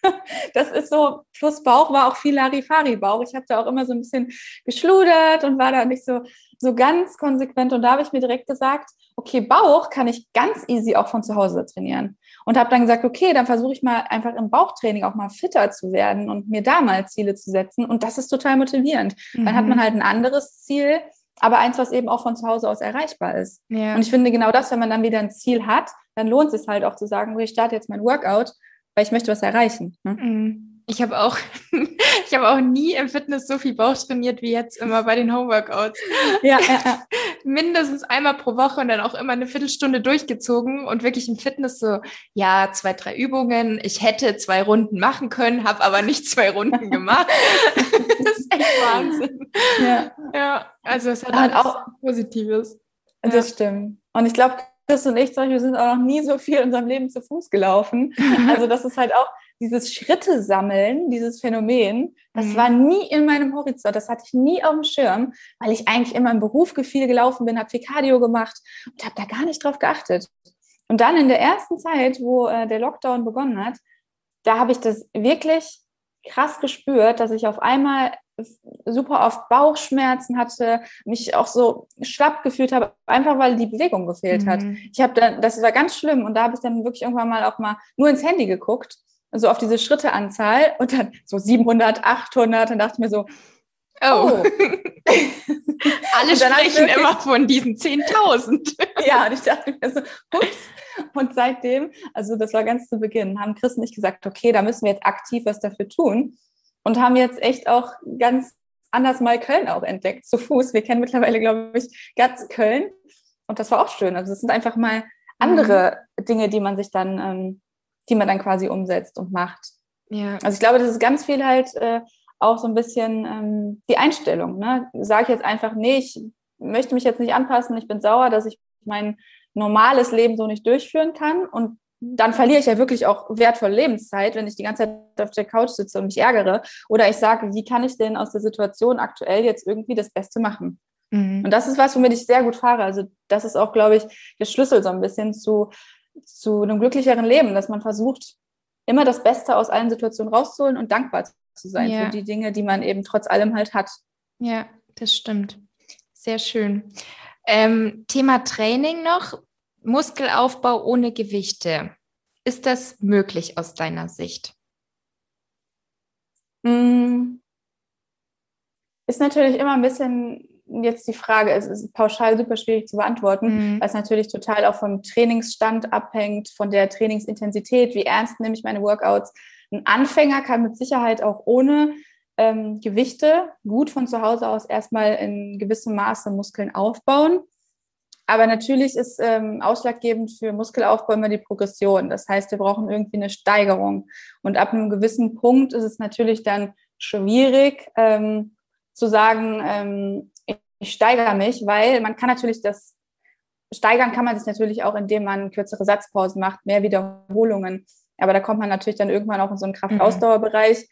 *laughs* das ist so, plus Bauch war auch viel Larifari-Bauch. Ich habe da auch immer so ein bisschen geschludert und war da nicht so, so ganz konsequent. Und da habe ich mir direkt gesagt, okay, Bauch kann ich ganz easy auch von zu Hause trainieren. Und habe dann gesagt, okay, dann versuche ich mal einfach im Bauchtraining auch mal fitter zu werden und mir da mal Ziele zu setzen. Und das ist total motivierend. Mhm. Dann hat man mhm. halt ein anderes Ziel, aber eins, was eben auch von zu Hause aus erreichbar ist. Ja. Und ich finde genau das, wenn man dann wieder ein Ziel hat, dann lohnt es sich halt auch zu sagen, ich starte jetzt mein Workout weil ich möchte was erreichen. Ne? Mhm. Ich habe auch, *laughs* ich habe auch nie im Fitness so viel Bauch trainiert wie jetzt immer bei den Homeworkouts. Ja, ja, ja. *laughs* Mindestens einmal pro Woche und dann auch immer eine Viertelstunde durchgezogen und wirklich im Fitness so, ja, zwei, drei Übungen. Ich hätte zwei Runden machen können, habe aber nicht zwei Runden gemacht. *laughs* das ist echt Wahnsinn. Ja, ja also es hat, hat auch Positives. Das stimmt. Und ich glaube, Chris und ich zum Beispiel sind auch noch nie so viel in unserem Leben zu Fuß gelaufen. *laughs* Also das ist halt auch dieses Schritte sammeln, dieses Phänomen, das mhm. war nie in meinem Horizont, das hatte ich nie auf dem Schirm, weil ich eigentlich immer im Beruf viel gelaufen bin, habe viel Cardio gemacht und habe da gar nicht drauf geachtet. Und dann in der ersten Zeit, wo äh, der Lockdown begonnen hat, da habe ich das wirklich krass gespürt, dass ich auf einmal super oft Bauchschmerzen hatte, mich auch so schlapp gefühlt habe, einfach weil die Bewegung gefehlt mhm. hat. Ich habe dann, das war ganz schlimm und da habe ich dann wirklich irgendwann mal auch mal nur ins Handy geguckt, so auf diese Schritteanzahl und dann so 700, 800, dann dachte ich mir so, Oh. oh. *laughs* Alle sprechen immer von diesen 10.000. *laughs* ja, und ich dachte mir so, ups. Und seitdem, also das war ganz zu Beginn, haben Chris nicht gesagt, okay, da müssen wir jetzt aktiv was dafür tun und haben jetzt echt auch ganz anders mal Köln auch entdeckt, zu Fuß. Wir kennen mittlerweile, glaube ich, ganz Köln. Und das war auch schön. Also es sind einfach mal andere mhm. Dinge, die man sich dann, ähm, die man dann quasi umsetzt und macht. Ja. Also ich glaube, das ist ganz viel halt äh, auch so ein bisschen ähm, die Einstellung. Ne? Sage ich jetzt einfach, nee, ich möchte mich jetzt nicht anpassen, ich bin sauer, dass ich mein normales Leben so nicht durchführen kann und dann verliere ich ja wirklich auch wertvolle Lebenszeit, wenn ich die ganze Zeit auf der Couch sitze und mich ärgere. Oder ich sage, wie kann ich denn aus der Situation aktuell jetzt irgendwie das Beste machen? Mhm. Und das ist was, womit ich sehr gut fahre. Also das ist auch, glaube ich, der Schlüssel so ein bisschen zu, zu einem glücklicheren Leben, dass man versucht, immer das Beste aus allen Situationen rauszuholen und dankbar zu sein ja. für die Dinge, die man eben trotz allem halt hat. Ja, das stimmt. Sehr schön. Ähm, Thema Training noch. Muskelaufbau ohne Gewichte. Ist das möglich aus deiner Sicht? Mm. Ist natürlich immer ein bisschen jetzt die Frage, es ist pauschal super schwierig zu beantworten, mhm. weil es natürlich total auch vom Trainingsstand abhängt, von der Trainingsintensität, wie ernst nehme ich meine Workouts. Ein Anfänger kann mit Sicherheit auch ohne ähm, Gewichte gut von zu Hause aus erstmal in gewissem Maße Muskeln aufbauen. Aber natürlich ist ähm, ausschlaggebend für Muskelaufbau immer die Progression. Das heißt, wir brauchen irgendwie eine Steigerung. Und ab einem gewissen Punkt ist es natürlich dann schwierig ähm, zu sagen, ähm, ich, ich steigere mich, weil man kann natürlich das steigern kann man sich natürlich auch, indem man kürzere Satzpausen macht, mehr Wiederholungen. Aber da kommt man natürlich dann irgendwann auch in so einen Kraftausdauerbereich.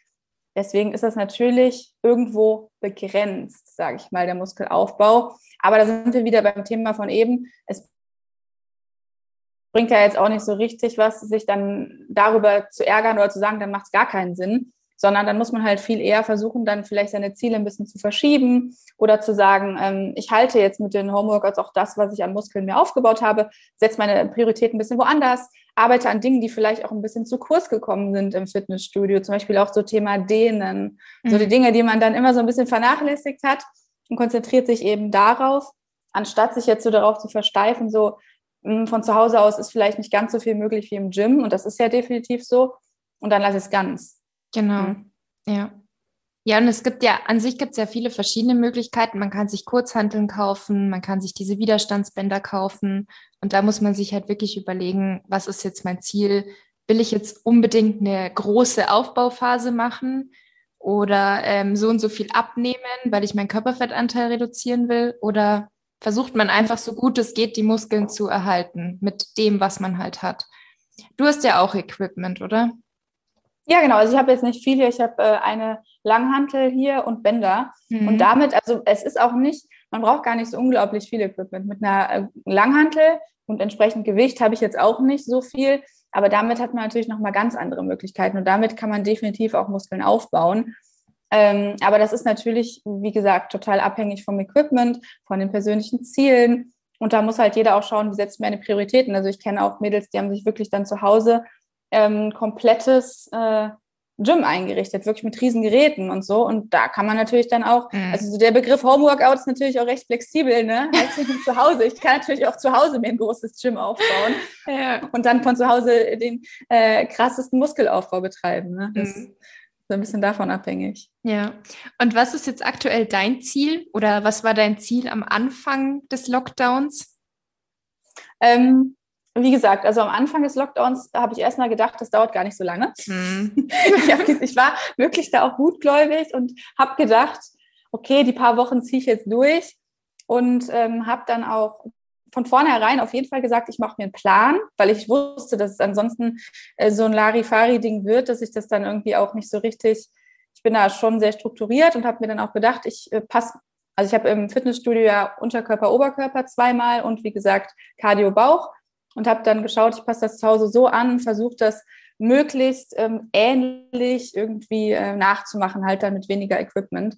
Deswegen ist das natürlich irgendwo begrenzt, sage ich mal, der Muskelaufbau. Aber da sind wir wieder beim Thema von eben. Es bringt ja jetzt auch nicht so richtig was, sich dann darüber zu ärgern oder zu sagen, dann macht es gar keinen Sinn, sondern dann muss man halt viel eher versuchen, dann vielleicht seine Ziele ein bisschen zu verschieben oder zu sagen, ähm, ich halte jetzt mit den Homeworkouts auch das, was ich an Muskeln mir aufgebaut habe, setze meine Prioritäten ein bisschen woanders, arbeite an Dingen, die vielleicht auch ein bisschen zu kurz gekommen sind im Fitnessstudio, zum Beispiel auch so Thema Dehnen, mhm. so die mhm. Dinge, die man dann immer so ein bisschen vernachlässigt hat und konzentriert sich eben darauf, anstatt sich jetzt so darauf zu versteifen, so hm, von zu Hause aus ist vielleicht nicht ganz so viel möglich wie im Gym und das ist ja definitiv so und dann lass es ganz. Genau, mhm. ja. Ja, und es gibt ja, an sich gibt es ja viele verschiedene Möglichkeiten. Man kann sich Kurzhanteln kaufen, man kann sich diese Widerstandsbänder kaufen. Und da muss man sich halt wirklich überlegen, was ist jetzt mein Ziel? Will ich jetzt unbedingt eine große Aufbauphase machen? oder ähm, so und so viel abnehmen, weil ich meinen Körperfettanteil reduzieren will? Oder versucht man einfach so gut es geht, die Muskeln zu erhalten mit dem, was man halt hat? Du hast ja auch Equipment, oder? Ja, genau. Also ich habe jetzt nicht viele. Ich habe äh, eine Langhantel hier und Bänder. Mhm. Und damit, also es ist auch nicht, man braucht gar nicht so unglaublich viel Equipment. Mit einer äh, Langhantel und entsprechend Gewicht habe ich jetzt auch nicht so viel. Aber damit hat man natürlich nochmal ganz andere Möglichkeiten und damit kann man definitiv auch Muskeln aufbauen. Ähm, aber das ist natürlich, wie gesagt, total abhängig vom Equipment, von den persönlichen Zielen. Und da muss halt jeder auch schauen, wie setzt mir eine Prioritäten. Also ich kenne auch Mädels, die haben sich wirklich dann zu Hause ähm, komplettes äh, Gym eingerichtet, wirklich mit riesen Geräten und so. Und da kann man natürlich dann auch, mhm. also der Begriff Homeworkout ist natürlich auch recht flexibel, ne? *laughs* Heißt nicht zu Hause. Ich kann natürlich auch zu Hause mir ein großes Gym aufbauen *laughs* ja. und dann von zu Hause den äh, krassesten Muskelaufbau betreiben. Ne? Das mhm. ist ein bisschen davon abhängig. Ja. Und was ist jetzt aktuell dein Ziel oder was war dein Ziel am Anfang des Lockdowns? Ähm, wie gesagt, also am Anfang des Lockdowns habe ich erstmal gedacht, das dauert gar nicht so lange. Hm. *laughs* ich, hab, ich, war wirklich da auch gutgläubig und habe gedacht, okay, die paar Wochen ziehe ich jetzt durch und ähm, habe dann auch von vornherein auf jeden Fall gesagt, ich mache mir einen Plan, weil ich wusste, dass es ansonsten äh, so ein Larifari-Ding wird, dass ich das dann irgendwie auch nicht so richtig, ich bin da schon sehr strukturiert und habe mir dann auch gedacht, ich äh, passe, also ich habe im Fitnessstudio ja Unterkörper, Oberkörper zweimal und wie gesagt Cardio, Bauch und habe dann geschaut, ich passe das zu Hause so an, versuche das möglichst ähm, ähnlich irgendwie äh, nachzumachen, halt dann mit weniger Equipment.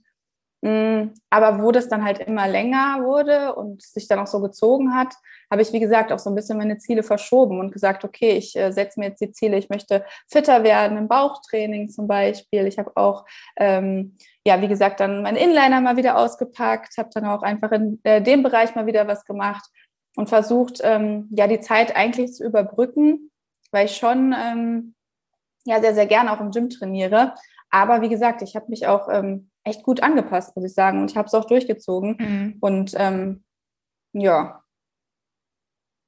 Mm, aber wo das dann halt immer länger wurde und sich dann auch so gezogen hat, habe ich, wie gesagt, auch so ein bisschen meine Ziele verschoben und gesagt, okay, ich äh, setze mir jetzt die Ziele, ich möchte fitter werden im Bauchtraining zum Beispiel. Ich habe auch, ähm, ja, wie gesagt, dann meinen Inliner mal wieder ausgepackt, habe dann auch einfach in äh, dem Bereich mal wieder was gemacht und versucht, ähm, ja, die Zeit eigentlich zu überbrücken, weil ich schon ähm, ja sehr, sehr gerne auch im Gym trainiere. Aber wie gesagt, ich habe mich auch ähm, echt gut angepasst, muss ich sagen. Und ich habe es auch durchgezogen. Mhm. Und ähm, ja.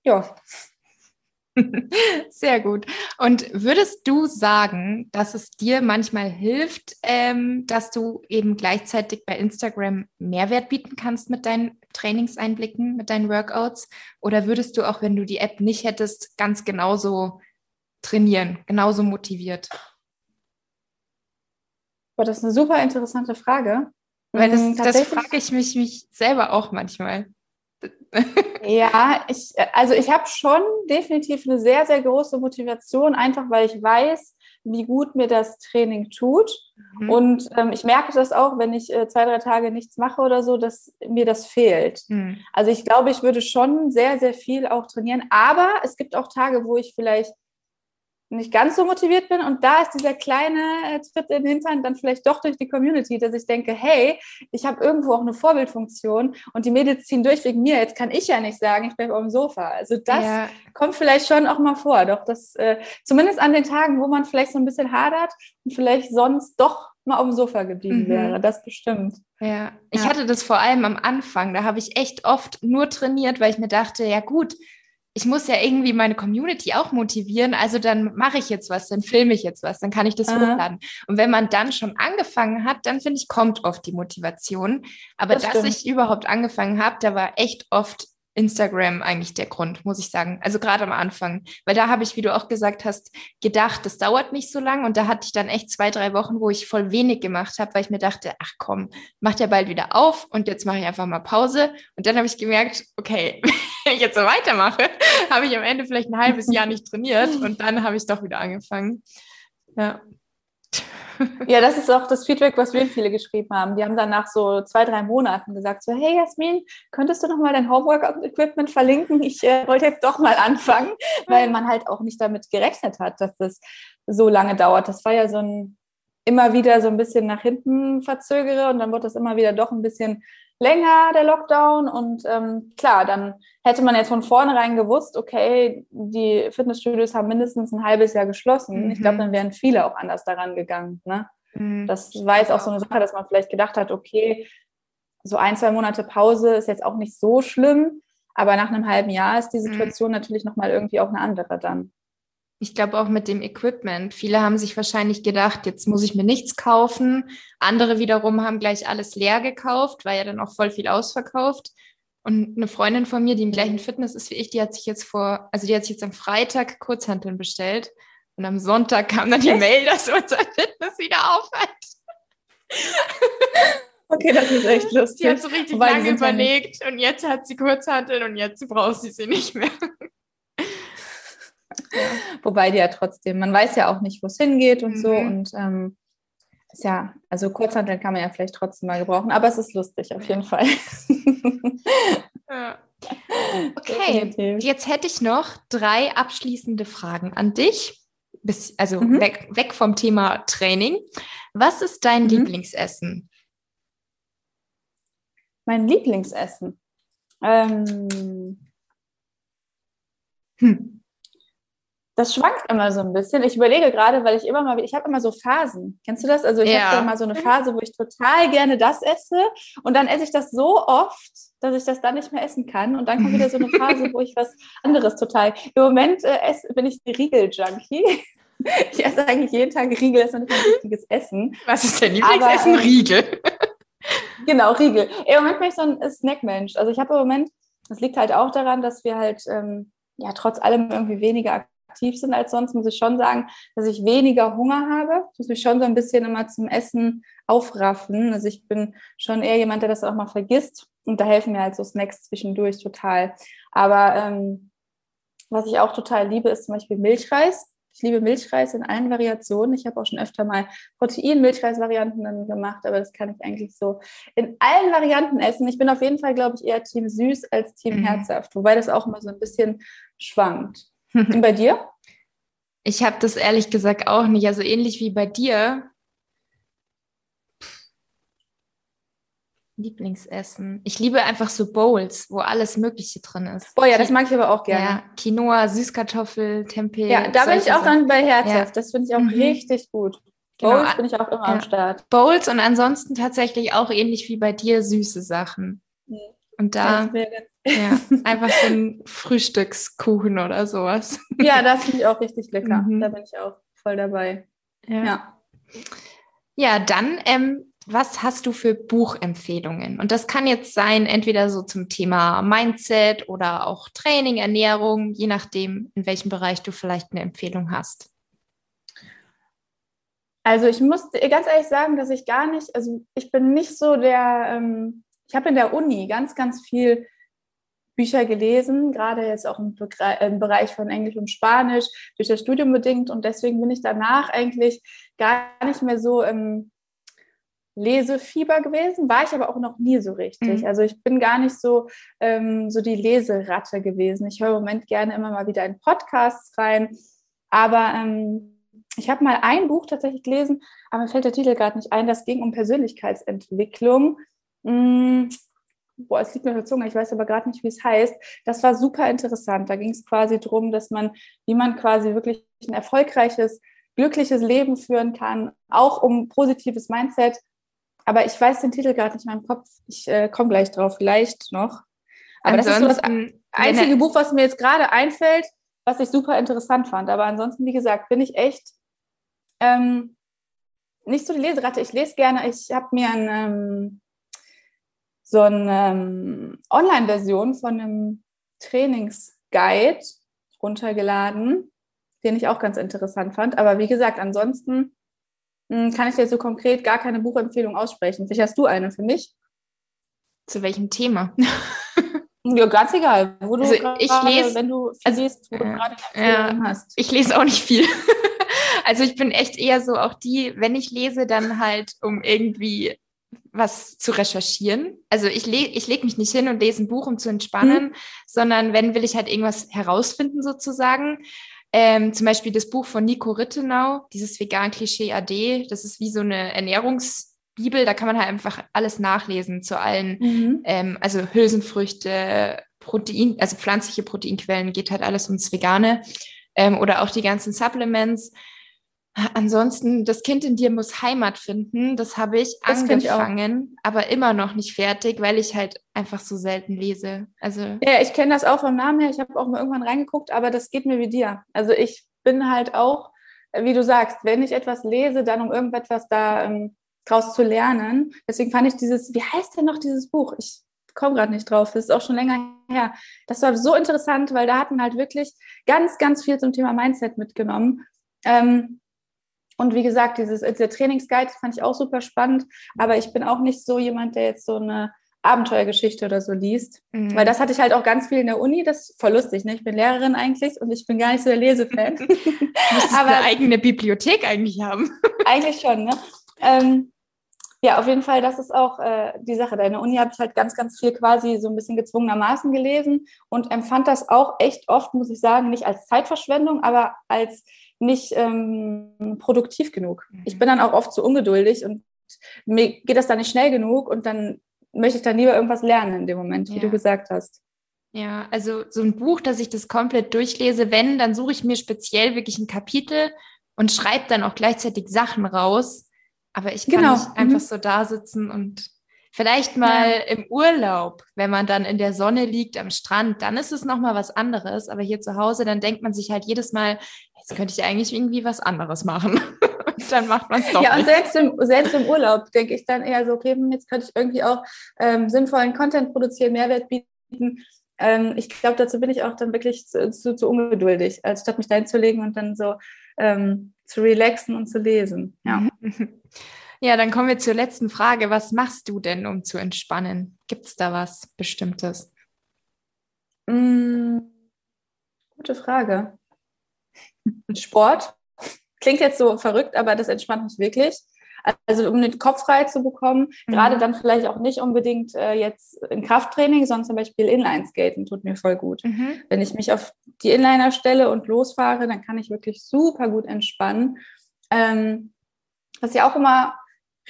Ja. *laughs* Sehr gut. Und würdest du sagen, dass es dir manchmal hilft, ähm, dass du eben gleichzeitig bei Instagram Mehrwert bieten kannst mit deinen Trainingseinblicken, mit deinen Workouts? Oder würdest du auch, wenn du die App nicht hättest, ganz genauso trainieren, genauso motiviert? Boah, das ist eine super interessante Frage. Weil das, hm, das frage ich mich, mich selber auch manchmal ja, ich, also ich habe schon definitiv eine sehr, sehr große Motivation, einfach weil ich weiß, wie gut mir das Training tut. Mhm. Und ähm, ich merke das auch, wenn ich äh, zwei, drei Tage nichts mache oder so, dass mir das fehlt. Mhm. Also ich glaube, ich würde schon sehr, sehr viel auch trainieren. Aber es gibt auch Tage, wo ich vielleicht nicht ganz so motiviert bin. Und da ist dieser kleine äh, Tritt in den Hintern dann vielleicht doch durch die Community, dass ich denke, hey, ich habe irgendwo auch eine Vorbildfunktion und die Mädels ziehen durch wegen mir. Jetzt kann ich ja nicht sagen, ich bleibe auf dem Sofa. Also das ja. kommt vielleicht schon auch mal vor. Doch das, äh, zumindest an den Tagen, wo man vielleicht so ein bisschen hadert und vielleicht sonst doch mal auf dem Sofa geblieben mhm. wäre. Das bestimmt. Ja, ich ja. hatte das vor allem am Anfang. Da habe ich echt oft nur trainiert, weil ich mir dachte, ja gut, ich muss ja irgendwie meine Community auch motivieren, also dann mache ich jetzt was, dann filme ich jetzt was, dann kann ich das Aha. hochladen. Und wenn man dann schon angefangen hat, dann finde ich, kommt oft die Motivation. Aber das dass stimmt. ich überhaupt angefangen habe, da war echt oft Instagram eigentlich der Grund, muss ich sagen. Also gerade am Anfang, weil da habe ich, wie du auch gesagt hast, gedacht, das dauert nicht so lang und da hatte ich dann echt zwei, drei Wochen, wo ich voll wenig gemacht habe, weil ich mir dachte, ach komm, macht ja bald wieder auf und jetzt mache ich einfach mal Pause. Und dann habe ich gemerkt, okay, *laughs* wenn ich jetzt so weitermache, *laughs* habe ich am Ende vielleicht ein halbes Jahr nicht trainiert *laughs* und dann habe ich doch wieder angefangen. Ja. *laughs* Ja, das ist auch das Feedback, was wir viele geschrieben haben. Die haben dann nach so zwei, drei Monaten gesagt, so, hey Jasmin, könntest du noch mal dein Homework-Equipment verlinken? Ich äh, wollte jetzt doch mal anfangen, weil man halt auch nicht damit gerechnet hat, dass das so lange dauert. Das war ja so ein immer wieder so ein bisschen nach hinten verzögere und dann wird das immer wieder doch ein bisschen länger, der Lockdown. Und ähm, klar, dann hätte man jetzt von vornherein gewusst, okay, die Fitnessstudios haben mindestens ein halbes Jahr geschlossen. Mhm. Ich glaube, dann wären viele auch anders daran gegangen. Ne? Mhm. Das war jetzt auch so eine Sache, dass man vielleicht gedacht hat, okay, so ein, zwei Monate Pause ist jetzt auch nicht so schlimm. Aber nach einem halben Jahr ist die. Situation mhm. natürlich nochmal irgendwie auch eine andere dann. Ich glaube auch mit dem Equipment. Viele haben sich wahrscheinlich gedacht, jetzt muss ich mir nichts kaufen. Andere wiederum haben gleich alles leer gekauft, weil ja dann auch voll viel ausverkauft. Und eine Freundin von mir, die im gleichen Fitness ist wie ich, die hat sich jetzt vor, also die hat sich jetzt am Freitag Kurzhanteln bestellt. Und am Sonntag kam dann die Mail, dass unser Fitness wieder aufhört. Okay, das ist echt lustig. Die hat so richtig Wobei lange überlegt und jetzt hat sie Kurzhanteln und jetzt braucht sie sie nicht mehr. Wobei die ja trotzdem, man weiß ja auch nicht, wo es hingeht und mhm. so. Und ähm, ist ja, also Kurzhanteln kann man ja vielleicht trotzdem mal gebrauchen, aber es ist lustig auf jeden Fall. *laughs* ja. Okay, Definitiv. jetzt hätte ich noch drei abschließende Fragen an dich. Bis, also mhm. weg, weg vom Thema Training. Was ist dein mhm. Lieblingsessen? Mein Lieblingsessen. Ähm, hm das schwankt immer so ein bisschen. Ich überlege gerade, weil ich immer mal, ich habe immer so Phasen. Kennst du das? Also ich ja. habe immer so eine Phase, wo ich total gerne das esse und dann esse ich das so oft, dass ich das dann nicht mehr essen kann und dann kommt wieder so eine Phase, wo ich was anderes total. Im Moment äh, ess, bin ich Riegel-Junkie. *laughs* Ich esse eigentlich jeden Tag Riegel, das ist ein richtiges Essen. Was ist denn Lieblingsessen? Aber, ähm, Riegel. *laughs* genau, Riegel. Im Moment bin ich so ein Snackmensch. Also ich habe im Moment, das liegt halt auch daran, dass wir halt ähm, ja trotz allem irgendwie weniger aktiv sind als sonst, muss ich schon sagen, dass ich weniger Hunger habe. Ich muss mich schon so ein bisschen immer zum Essen aufraffen. Also ich bin schon eher jemand, der das auch mal vergisst. Und da helfen mir halt so Snacks zwischendurch total. Aber ähm, was ich auch total liebe, ist zum Beispiel Milchreis. Ich liebe Milchreis in allen Variationen. Ich habe auch schon öfter mal Protein-Milchreis-Varianten gemacht, aber das kann ich eigentlich so in allen Varianten essen. Ich bin auf jeden Fall, glaube ich, eher Team süß als Team mhm. herzhaft, wobei das auch immer so ein bisschen schwankt. Und bei dir? Ich habe das ehrlich gesagt auch nicht. Also ähnlich wie bei dir. Lieblingsessen. Ich liebe einfach so Bowls, wo alles Mögliche drin ist. Oh ja, das mag ich aber auch gerne. Ja, Quinoa, Süßkartoffel, Tempeh. Ja, da bin ich auch dann bei Herzhaft. Ja. Das finde ich auch mhm. richtig gut. Genau. Bowls bin ich auch immer ja. am Start. Bowls und ansonsten tatsächlich auch ähnlich wie bei dir süße Sachen. Mhm. Und da Ja, einfach so ein Frühstückskuchen oder sowas. Ja, das finde ich auch richtig lecker. Mhm. Da bin ich auch voll dabei. Ja. Ja, ja dann, ähm, was hast du für Buchempfehlungen? Und das kann jetzt sein, entweder so zum Thema Mindset oder auch Training, Ernährung, je nachdem, in welchem Bereich du vielleicht eine Empfehlung hast. Also ich muss ganz ehrlich sagen, dass ich gar nicht, also ich bin nicht so der, ähm, ich habe in der Uni ganz, ganz viel Bücher gelesen, gerade jetzt auch im, im, Bereich von Englisch und Spanisch, durch das Studium bedingt. Und deswegen bin ich danach eigentlich gar nicht mehr so im Lesefieber gewesen, war ich aber auch noch nie so richtig. Mhm. Also ich bin gar nicht so, ähm, so die Leseratte gewesen. Ich höre im Moment gerne immer mal wieder in Podcasts rein. Aber ähm, ich habe mal ein Buch tatsächlich gelesen, aber mir fällt der Titel gerade nicht ein. Das ging um Persönlichkeitsentwicklung. Hm, boah, es liegt mir auf der Zunge, ich weiß aber gerade nicht, wie es heißt. Das war super interessant. Da ging es quasi darum, dass man, wie man quasi wirklich ein erfolgreiches, glückliches Leben führen kann, auch um positives Mindset. Aber ich weiß den Titel gerade nicht in meinem Kopf. Ich äh, komme gleich drauf, vielleicht noch. Aber ansonsten, das ist so das einzige Buch, was mir jetzt gerade einfällt, was ich super interessant fand. Aber ansonsten, wie gesagt, bin ich echt ähm, nicht so die Leseratte. Ich lese gerne. Ich habe mir ein ähm, so eine ähm, Online-Version von einem Trainingsguide runtergeladen, den ich auch ganz interessant fand. Aber wie gesagt, ansonsten hm, kann ich dir so konkret gar keine Buchempfehlung aussprechen. Vielleicht hast du eine für mich. Zu welchem Thema? *laughs* Ja, ganz egal, wo du also ich grade, lese, wenn du viel also, liest, wo du gerade ja, hast. Ich lese auch nicht viel. *laughs* also ich bin echt eher so auch die, wenn ich lese, dann halt um irgendwie was zu recherchieren. Also ich, le ich lege mich nicht hin und lese ein Buch, um zu entspannen, mhm. sondern wenn will ich halt irgendwas herausfinden sozusagen. Ähm, zum Beispiel das Buch von Nico Rittenau, dieses Vegan-Klischee AD, das ist wie so eine Ernährungsbibel, da kann man halt einfach alles nachlesen zu allen, mhm. ähm, also Hülsenfrüchte, Protein, also pflanzliche Proteinquellen, geht halt alles ums Vegane ähm, oder auch die ganzen Supplements. Ansonsten, das Kind in dir muss Heimat finden. Das habe ich das angefangen, ich aber immer noch nicht fertig, weil ich halt einfach so selten lese. Also ja, ich kenne das auch vom Namen her. Ich habe auch mal irgendwann reingeguckt, aber das geht mir wie dir. Also ich bin halt auch, wie du sagst, wenn ich etwas lese, dann um irgendetwas da ähm, draus zu lernen. Deswegen fand ich dieses, wie heißt denn noch dieses Buch? Ich komme gerade nicht drauf. Das ist auch schon länger her. Das war so interessant, weil da hatten halt wirklich ganz, ganz viel zum Thema Mindset mitgenommen. Ähm, und wie gesagt, dieses, der Trainingsguide fand ich auch super spannend, aber ich bin auch nicht so jemand, der jetzt so eine Abenteuergeschichte oder so liest. Mhm. Weil das hatte ich halt auch ganz viel in der Uni. Das ist voll lustig. Ne? Ich bin Lehrerin eigentlich und ich bin gar nicht so der Lesefan. *laughs* du aber eine eigene Bibliothek eigentlich haben. *laughs* eigentlich schon, ne? Ähm, ja, auf jeden Fall, das ist auch äh, die Sache. In der Uni habe ich halt ganz, ganz viel quasi so ein bisschen gezwungenermaßen gelesen und empfand das auch echt oft, muss ich sagen, nicht als Zeitverschwendung, aber als nicht ähm, produktiv genug. Mhm. Ich bin dann auch oft zu ungeduldig und mir geht das dann nicht schnell genug und dann möchte ich dann lieber irgendwas lernen in dem Moment, wie ja. du gesagt hast. Ja, also so ein Buch, dass ich das komplett durchlese, wenn, dann suche ich mir speziell wirklich ein Kapitel und schreibe dann auch gleichzeitig Sachen raus. Aber ich kann genau. nicht einfach mhm. so da sitzen und Vielleicht mal ja. im Urlaub, wenn man dann in der Sonne liegt am Strand, dann ist es nochmal was anderes. Aber hier zu Hause, dann denkt man sich halt jedes Mal, jetzt könnte ich eigentlich irgendwie was anderes machen. *laughs* dann macht man es doch. Ja, nicht. und selbst im, selbst im Urlaub denke ich dann eher so, okay, hm, jetzt könnte ich irgendwie auch ähm, sinnvollen Content produzieren, Mehrwert bieten. Ähm, ich glaube, dazu bin ich auch dann wirklich zu, zu, zu ungeduldig, als statt mich da hinzulegen und dann so ähm, zu relaxen und zu lesen. Ja. *laughs* Ja, dann kommen wir zur letzten Frage. Was machst du denn, um zu entspannen? Gibt es da was Bestimmtes? Mm, gute Frage. Sport. Klingt jetzt so verrückt, aber das entspannt mich wirklich. Also um den Kopf frei zu bekommen, mhm. gerade dann vielleicht auch nicht unbedingt äh, jetzt in Krafttraining, sondern zum Beispiel Inline-Skaten tut mir voll gut. Mhm. Wenn ich mich auf die Inliner stelle und losfahre, dann kann ich wirklich super gut entspannen. Ähm, was ich auch immer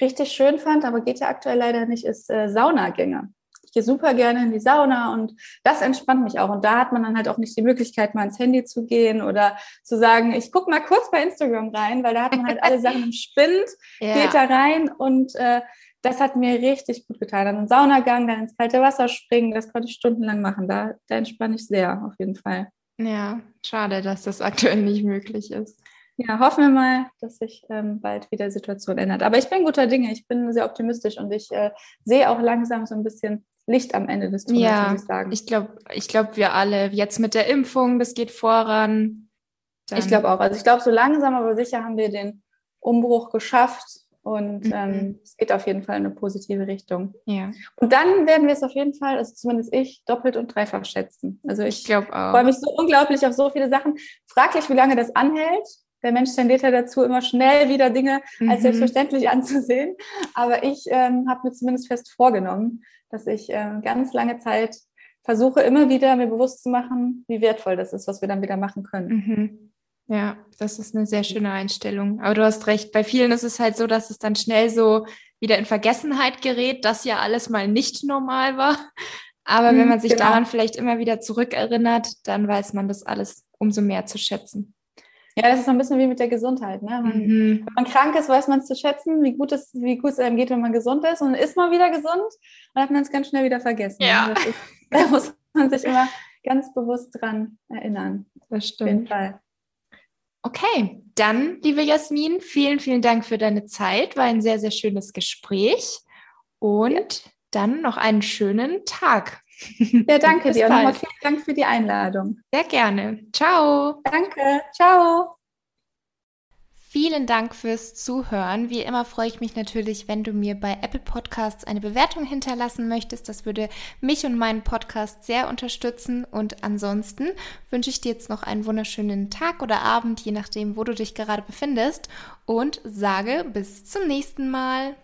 richtig schön fand, aber geht ja aktuell leider nicht, ist äh, Saunagänge. Gehe super gerne in die Sauna und das entspannt mich auch. Und da hat man dann halt auch nicht die Möglichkeit, mal ins Handy zu gehen oder zu sagen, ich gucke mal kurz bei Instagram rein, weil da hat man halt alle Sachen im Spind, *laughs* ja. geht da rein und äh, das hat mir richtig gut getan. Dann einen Saunagang, dann ins kalte Wasser springen, das konnte ich stundenlang machen. Da, da entspanne ich sehr, auf jeden Fall. Ja, schade, dass das aktuell nicht möglich ist. Ja, hoffen wir mal, dass sich ähm, bald wieder die Situation ändert. Aber ich bin guter Dinge, ich bin sehr optimistisch und ich äh, sehe auch langsam so ein bisschen Licht am Ende des Tunnels, ja, muss ich sagen. Ich glaube, ich glaub, wir alle, jetzt mit der Impfung, das geht voran. ich glaube auch. Also ich glaube, so langsam, aber sicher haben wir den Umbruch geschafft und mhm. ähm, es geht auf jeden Fall in eine positive Richtung. Ja. Und dann werden wir es auf jeden Fall, also zumindest ich, doppelt und dreifach schätzen. Also ich, ich freue mich so unglaublich auf so viele Sachen. Fraglich, wie lange das anhält. Der Mensch tendiert ja dazu, immer schnell wieder Dinge mhm. als selbstverständlich anzusehen. Aber ich ähm, habe mir zumindest fest vorgenommen, dass ich äh, ganz lange Zeit versuche, immer wieder mir bewusst zu machen, wie wertvoll das ist, was wir dann wieder machen können. Mhm. Ja, das ist eine sehr schöne Einstellung. Aber du hast recht, bei vielen ist es halt so, dass es dann schnell so wieder in Vergessenheit gerät, dass ja alles mal nicht normal war. Aber mhm, wenn man sich genau. daran vielleicht immer wieder zurückerinnert, dann weiß man das alles umso mehr zu schätzen. Ja, das ist so ein bisschen wie mit der Gesundheit. Ne? Man, mhm. Wenn man krank ist, weiß man es zu schätzen, wie gut, es, wie gut es einem geht, wenn man gesund ist. Und dann ist man wieder gesund und hat man es ganz schnell wieder vergessen. Ja. Ist, *laughs* da muss man sich immer ganz bewusst dran erinnern. Das stimmt. Auf jeden Fall. Okay, dann, liebe Jasmin, vielen, vielen Dank für deine Zeit. War ein sehr, sehr schönes Gespräch. Und ja. dann noch einen schönen Tag. Ja, danke dir. Und nochmal vielen Dank für die Einladung. Sehr gerne. Ciao. Danke. Ciao. Vielen Dank fürs Zuhören. Wie immer freue ich mich natürlich, wenn du mir bei Apple Podcasts eine Bewertung hinterlassen möchtest. Das würde mich und meinen Podcast sehr unterstützen. Und ansonsten wünsche ich dir jetzt noch einen wunderschönen Tag oder Abend, je nachdem, wo du dich gerade befindest. Und sage bis zum nächsten Mal.